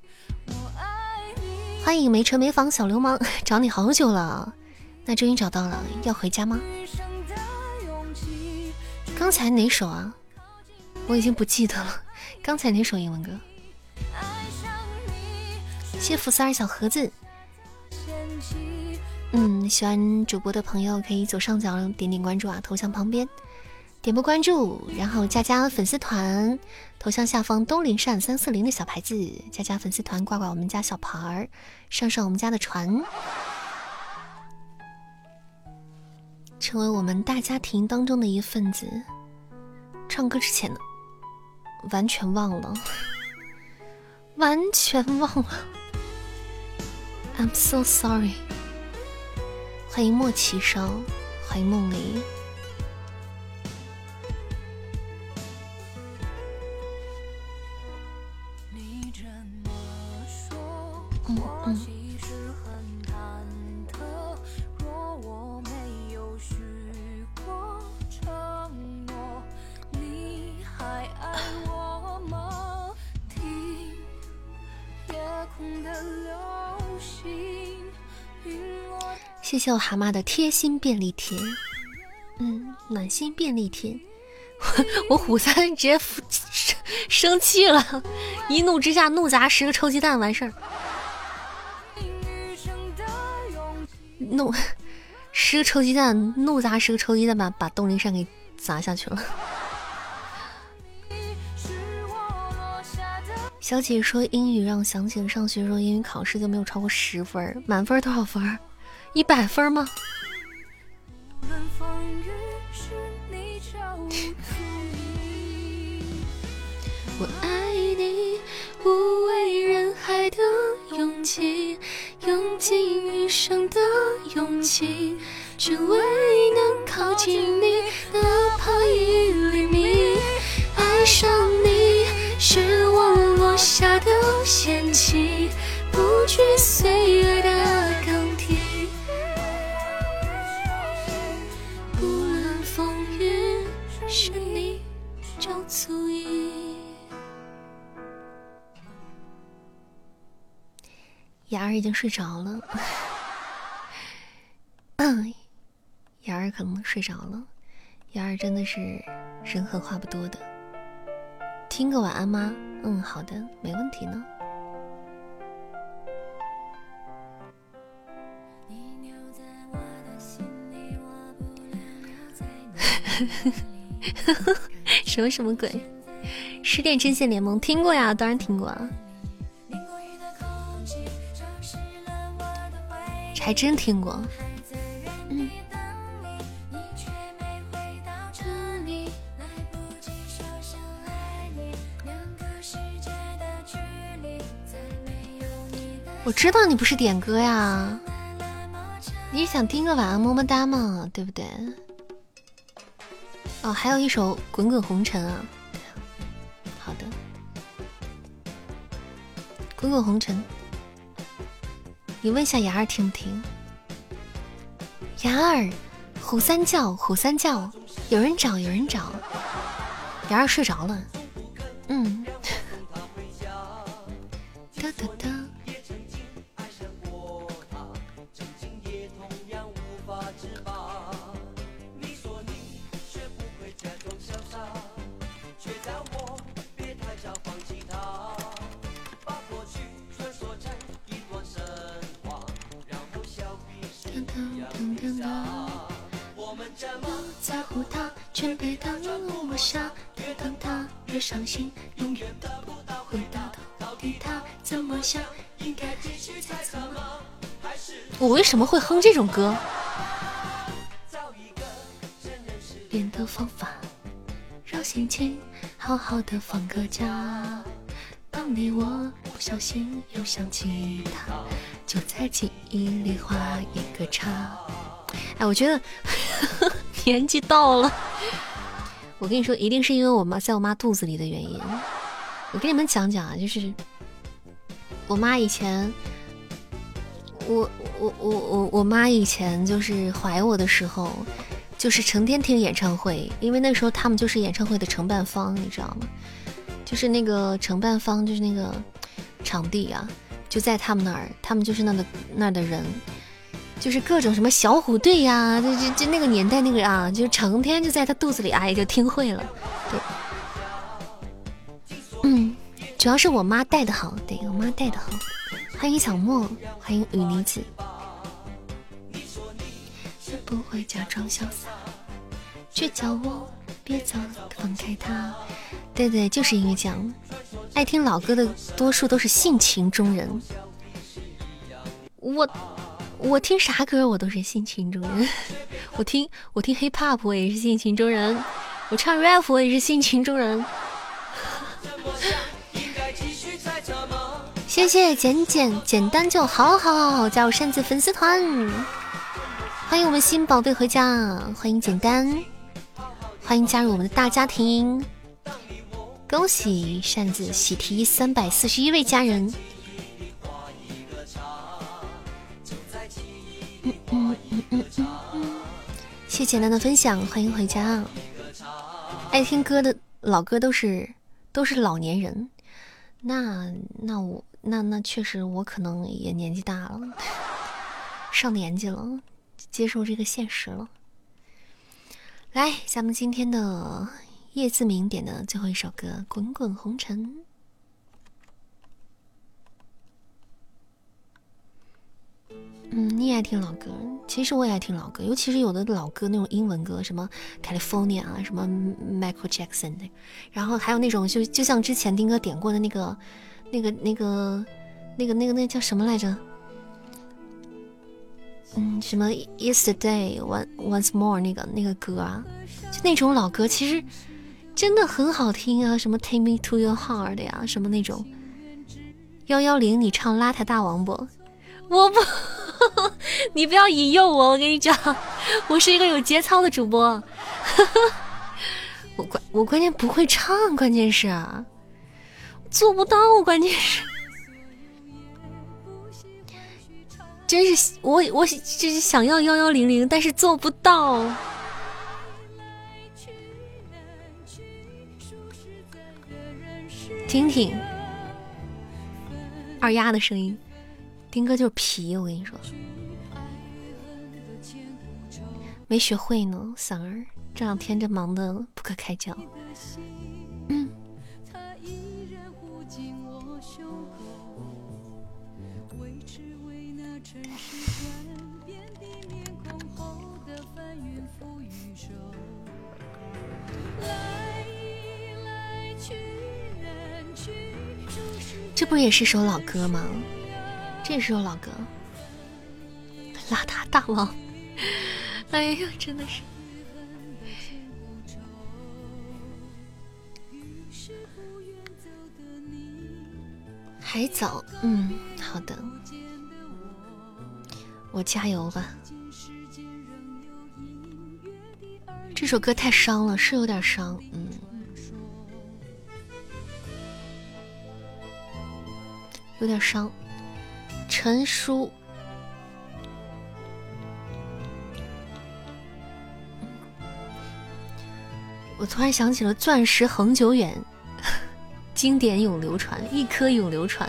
欢迎没车没房小流氓，找你好久了，那终于找到了，要回家吗？刚才哪首啊？我已经不记得了，刚才哪首英文歌？谢福三儿小盒子，嗯，喜欢主播的朋友可以左上角点点关注啊，头像旁边点播关注，然后加加粉丝团，头像下方东林扇三四零的小牌子，加加粉丝团挂挂我们家小牌儿，上上我们家的船，成为我们大家庭当中的一份子。唱歌之前呢，完全忘了，完全忘了。I'm so sorry。欢迎莫奇烧，欢迎梦离。嗯嗯。谢谢我蛤蟆的贴心便利贴，嗯，暖心便利贴。我虎三直接生生气了，一怒之下怒砸十个臭鸡蛋，完事儿。怒十个臭鸡蛋，怒砸十个臭鸡蛋，把把东陵山给砸下去了。小姐说英语让我想起了上学时候英语考试就没有超过十分，满分多少分？一百分吗？我爱你，不畏人海的勇气，用尽余生的勇气，只为能靠近你，哪怕一厘米。爱上你，是我落下的险棋，不惧岁月的更替。不论风雨是你就足以。雅儿已经睡着了，嗯，雅儿可能睡着了。雅儿真的是人狠话不多的。听个晚安吗？嗯，好的，没问题呢。什么什么鬼？失恋针线联盟听过呀，当然听过啊，还真听过。嗯。我知道你不是点歌呀，你是想听个晚安么么哒嘛，对不对？哦，还有一首《滚滚红尘》啊，好的，《滚滚红尘》，你问下雅儿听不听？雅儿，虎三叫，虎三叫，有人找，有人找，雅儿睡着了，嗯。哒哒哒。在乎他，却被他落下。越疼他越伤心，永远得不到回答。到底他怎么想？应该继续猜测吗？我为什么会哼这种歌？变的方法，让心情好好的放个假。当你我不小心又想起他，就在记忆里画一个叉。哎，我觉得 年纪到了，我跟你说，一定是因为我妈在我妈肚子里的原因。我跟你们讲讲啊，就是我妈以前，我我我我我妈以前就是怀我的时候，就是成天听演唱会，因为那时候他们就是演唱会的承办方，你知道吗？就是那个承办方，就是那个场地啊，就在他们那儿，他们就是那的那的人。就是各种什么小虎队呀，就就就那个年代那个啊，就成天就在他肚子里，哎，就听会了。对，嗯，主要是我妈带的好，对我妈带的好。欢迎小莫，欢迎雨离子。不会假装潇洒，却叫我别走放开他。对对，就是因为这样，爱听老歌的多数都是性情中人。我。我听啥歌我都是性情中人，我听我听 hip hop 我也是性情中人，我唱 rap 我也是性情中人。谢谢简简简单就好好加入扇子粉丝团，欢迎我们新宝贝回家，欢迎简单，欢迎加入我们的大家庭，恭喜扇子喜提三百四十一位家人。嗯嗯嗯嗯嗯，谢简单的分享，欢迎回家。爱听歌的老歌都是都是老年人，那那我。那那确实，我可能也年纪大了，上年纪了，接受这个现实了。来，咱们今天的叶自明点的最后一首歌《滚滚红尘》。嗯，你也爱听老歌，其实我也爱听老歌，尤其是有的老歌那种英文歌，什么 California 啊，什么 Michael Jackson 的，然后还有那种就就像之前丁哥点过的那个。那个、那个、那个、那个、那叫什么来着？嗯，什么 Yesterday One Once More 那个那个歌啊，就那种老歌，其实真的很好听啊。什么 Take Me to Your Heart 呀，什么那种幺幺零，你唱邋遢大王不？我不，你不要引诱我。我跟你讲，我是一个有节操的主播。我关我关键不会唱，关键是。做不到，关键是，真是我我就是想要幺幺零零，但是做不到。听听二丫的声音，丁哥就是皮，我跟你说，没学会呢，嗓儿这两天这忙的不可开交。这不也是首老歌吗？这也是首老歌，《邋遢大王》。哎呀，真的是。还早，嗯，好的，我加油吧。这首歌太伤了，是有点伤，嗯。有点伤，陈叔，我突然想起了“钻石恒久远，经典永流传，一颗永流传”。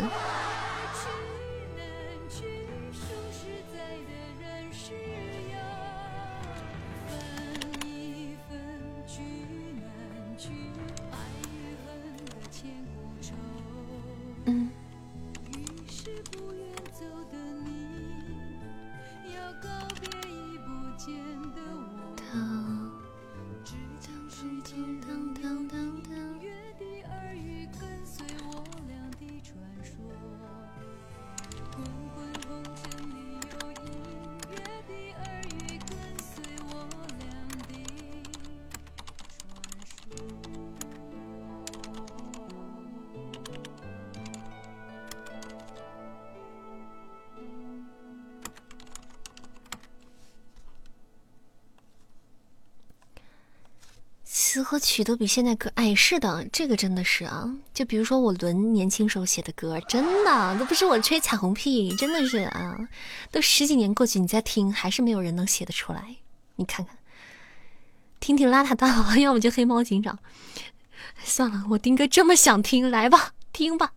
曲都比现在歌哎，是的，这个真的是啊。就比如说我伦年轻时候写的歌，真的都不是我吹彩虹屁，真的是啊。都十几年过去，你再听，还是没有人能写得出来。你看看，听听邋遢大王，要么就黑猫警长。算了，我丁哥这么想听，来吧，听吧。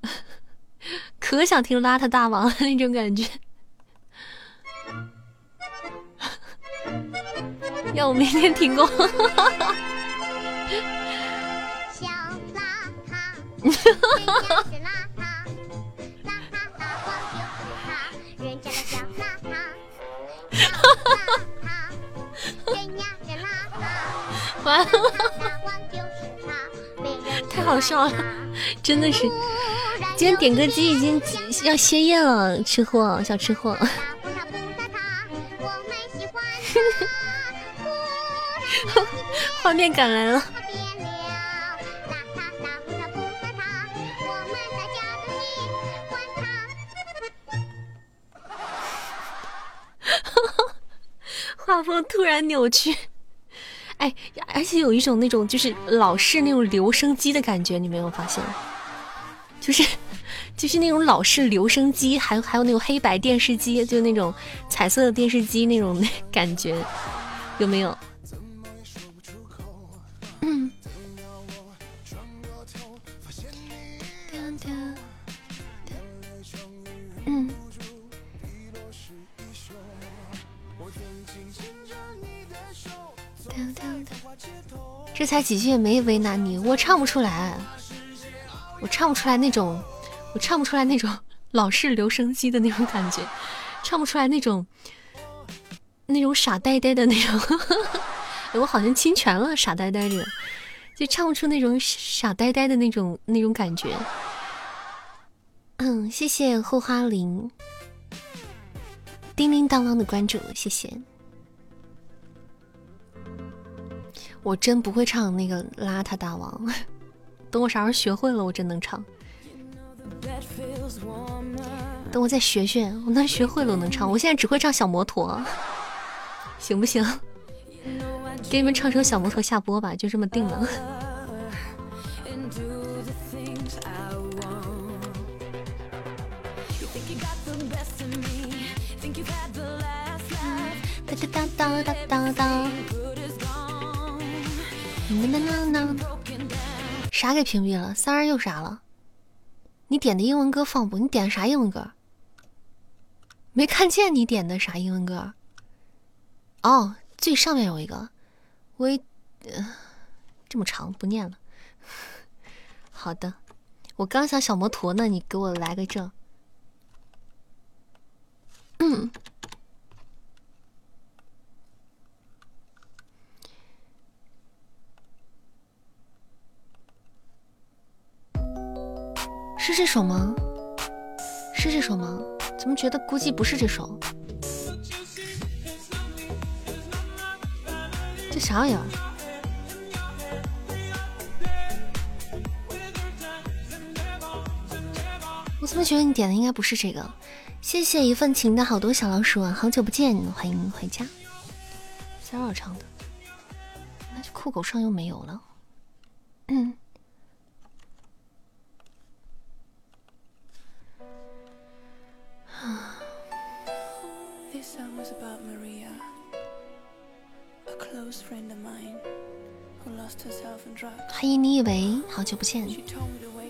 可想听邋遢大王那种感觉。要我明天停工。小邋遢，人家是邋遢，邋遢大王就是他，人家的小邋遢，小邋遢，人家是邋遢，完了，太好笑了，真的是，今天点歌机已经要歇业了，吃货，小吃货。画面感来了。画风突然扭曲，哎，而且有一种那种就是老式那种留声机的感觉，你没有发现？就是 就是那种老式留声机，还还有那种黑白电视机，就那种彩色的电视机那种感觉，有没有？这才几句也没为难你，我唱不出来，我唱不出来那种，我唱不出来那种老式留声机的那种感觉，唱不出来那种那种傻呆呆的那种，我好像侵权了，傻呆呆的，就唱不出那种傻呆呆的那种那种感觉。嗯，谢谢后花林，叮叮当当的关注，谢谢。我真不会唱那个邋遢大王，等我啥时候学会了，我真能唱。等我再学学，我能学会了，我能唱。我现在只会唱小摩托，行不行？给你们唱首小摩托下播吧，就这么定了。哒哒哒哒哒哒。啥给屏蔽了？三儿又啥了？你点的英文歌放不？你点的啥英文歌？没看见你点的啥英文歌？哦，最上面有一个，我这么长不念了。好的，我刚想小摩托呢，你给我来个这。嗯。是这首吗？是这首吗？怎么觉得估计不是这首？这啥玩意儿？我怎么觉得你点的应该不是这个？谢谢一份情的好多小老鼠啊！好久不见，欢迎回家。三二唱的，那就酷狗上又没有了。嗯。欢迎你以为好久不见，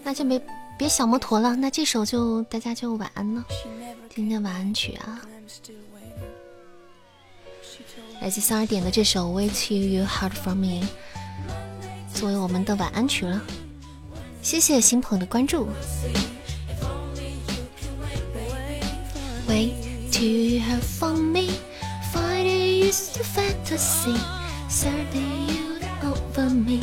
那就别别小摩托了，那这首就大家就晚安了，今天晚安曲啊，来自三儿点的这首《wait to Your Heart from Me》作为我们的晚安曲了，谢谢新朋友的关注。Way to Your Heart from Me, it used to fantasy, Saturday you over me.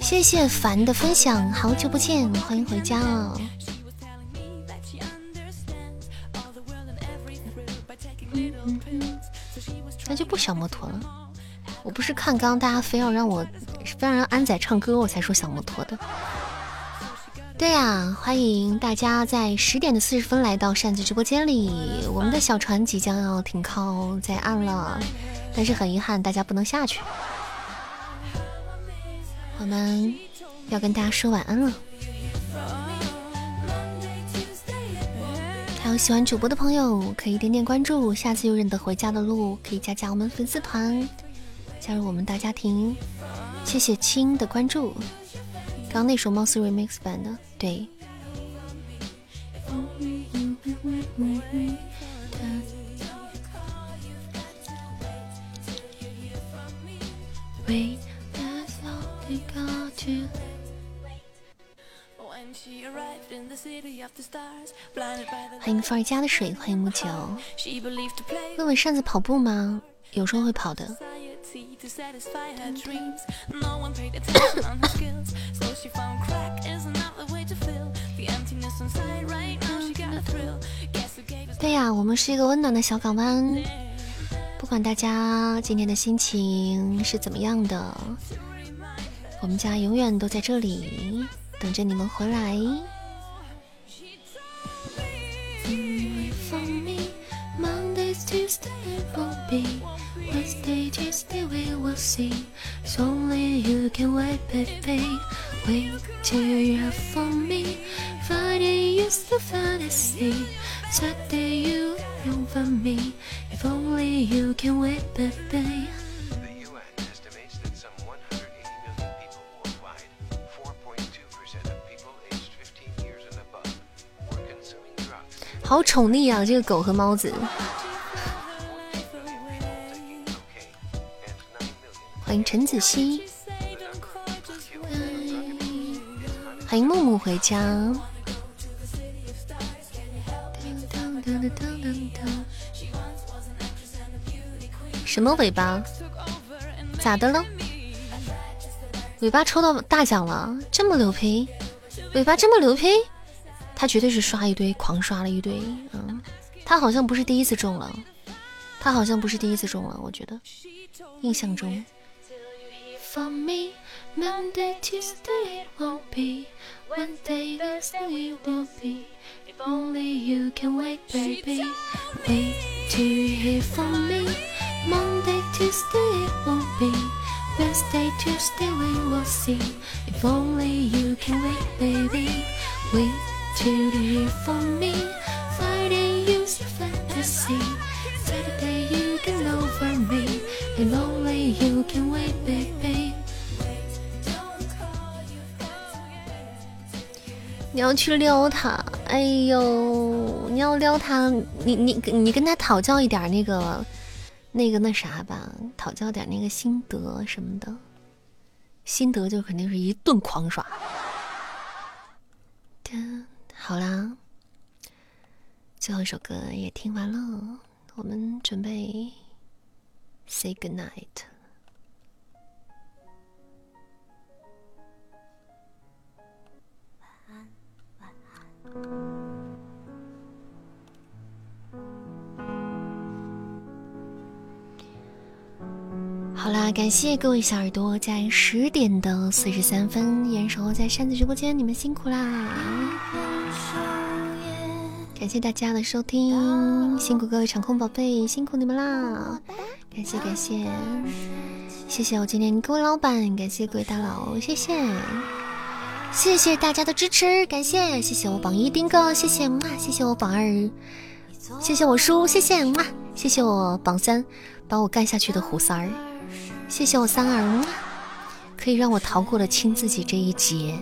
谢谢凡的分享，好久不见，欢迎回家哦。那就不小摩托了，我不是看刚刚大家非要让我，非要让安仔唱歌，我才说小摩托的。对呀，欢迎大家在十点的四十分来到扇子直播间里，我们的小船即将要停靠在岸了。但是很遗憾，大家不能下去。我们要跟大家说晚安了。还有喜欢主播的朋友，可以点点关注。下次有认得回家的路，可以加加我们粉丝团，加入我们大家庭。谢谢亲的关注。刚那首貌似 remix 版的，对。欢迎伏尔加的水，欢迎木九。问问扇子跑步吗？有时候会跑的。对呀，我们是一个温暖的小港湾，不管大家今天的心情是怎么样的，我们家永远都在这里等着你们回来。Saturday you long for me. If only you can wait, baby. The UN estimates that some 180 million people worldwide, 4.2% of people aged 15 years and above, were consuming drugs. 好宠溺啊，这个狗和猫子。欢迎陈子熙，欢迎木木回家。什么尾巴？咋的了？尾巴抽到大奖了，这么牛批？尾巴这么牛批？他绝对是刷一堆，狂刷了一堆。嗯，他好像不是第一次中了，他好像不是第一次中了，我觉得，印象中。If only you can wait, baby. Wait to hear from me. Monday, Tuesday, it won't be. Wednesday, Tuesday, we will see. If only you can wait, baby. Wait to hear from me. Friday, use your fantasy. 你要去撩他，哎呦，你要撩他，你你你跟他讨教一点那个那个那啥吧，讨教点那个心得什么的，心得就肯定是一顿狂刷。好啦，最后一首歌也听完了，我们准备 say good night。好啦，感谢各位小耳朵在十点的四十三分依然守候在扇子直播间，你们辛苦啦！感谢大家的收听，辛苦各位场控宝贝，辛苦你们啦！感谢感谢，谢谢我今天各位老板，感谢各位大佬，谢谢。谢谢大家的支持，感谢谢谢我榜一丁哥，谢谢嘛，谢谢我榜二，谢谢我叔，谢谢嘛，谢谢我榜三，把我干下去的虎三儿，谢谢我三儿，可以让我逃过了亲自己这一劫。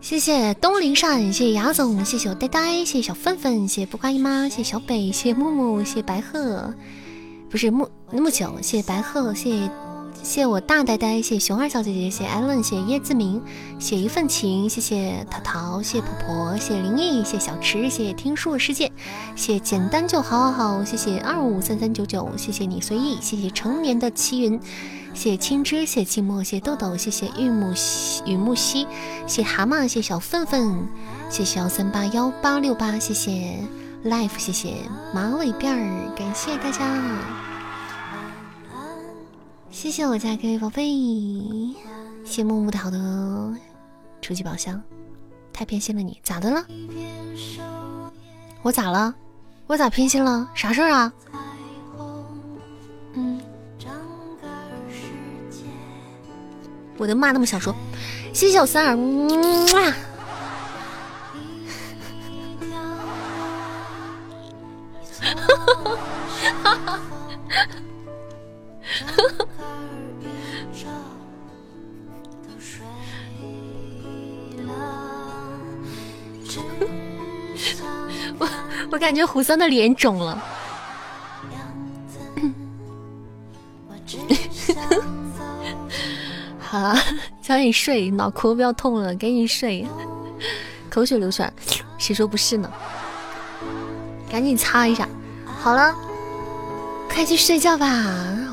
谢谢东林善，谢谢牙总，谢谢我呆呆，谢谢小粉粉，谢谢不瓜姨妈，谢谢小北，谢谢木木，谢谢白鹤，不是木木九，谢谢白鹤，谢谢。谢我大呆呆，谢熊二小姐姐，谢谢艾伦，谢谢叶子明，谢一份情，谢谢淘淘，谢婆婆，谢谢灵异，谢小池，谢听书的世界，谢简单就好好好，谢谢二五三三九九，谢谢你随意，谢谢成年的齐云，谢青枝，谢寂寞，谢豆豆，谢谢玉木西雨木西，谢蛤蟆，谢谢小粪粪，谢谢幺三八幺八六八，谢谢 life，谢谢马尾辫儿，感谢大家。谢谢我家各位宝贝，谢木木桃的初级宝箱，太偏心了你，咋的了？我咋了？我咋偏心了？啥事儿啊？嗯，我的妈那么想说，谢谢我三儿，哇！哈哈。我 我感觉胡桑的脸肿了。好，早点睡，脑壳不要痛了，赶紧睡。口水流出来，谁说不是呢？赶紧擦一下。好了。快去睡觉吧，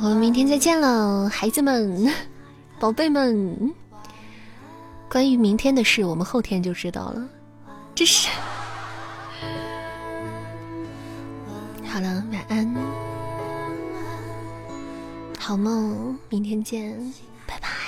我们明天再见了。孩子们，宝贝们，关于明天的事，我们后天就知道了。这是。了，晚安。好梦，明天见，拜拜。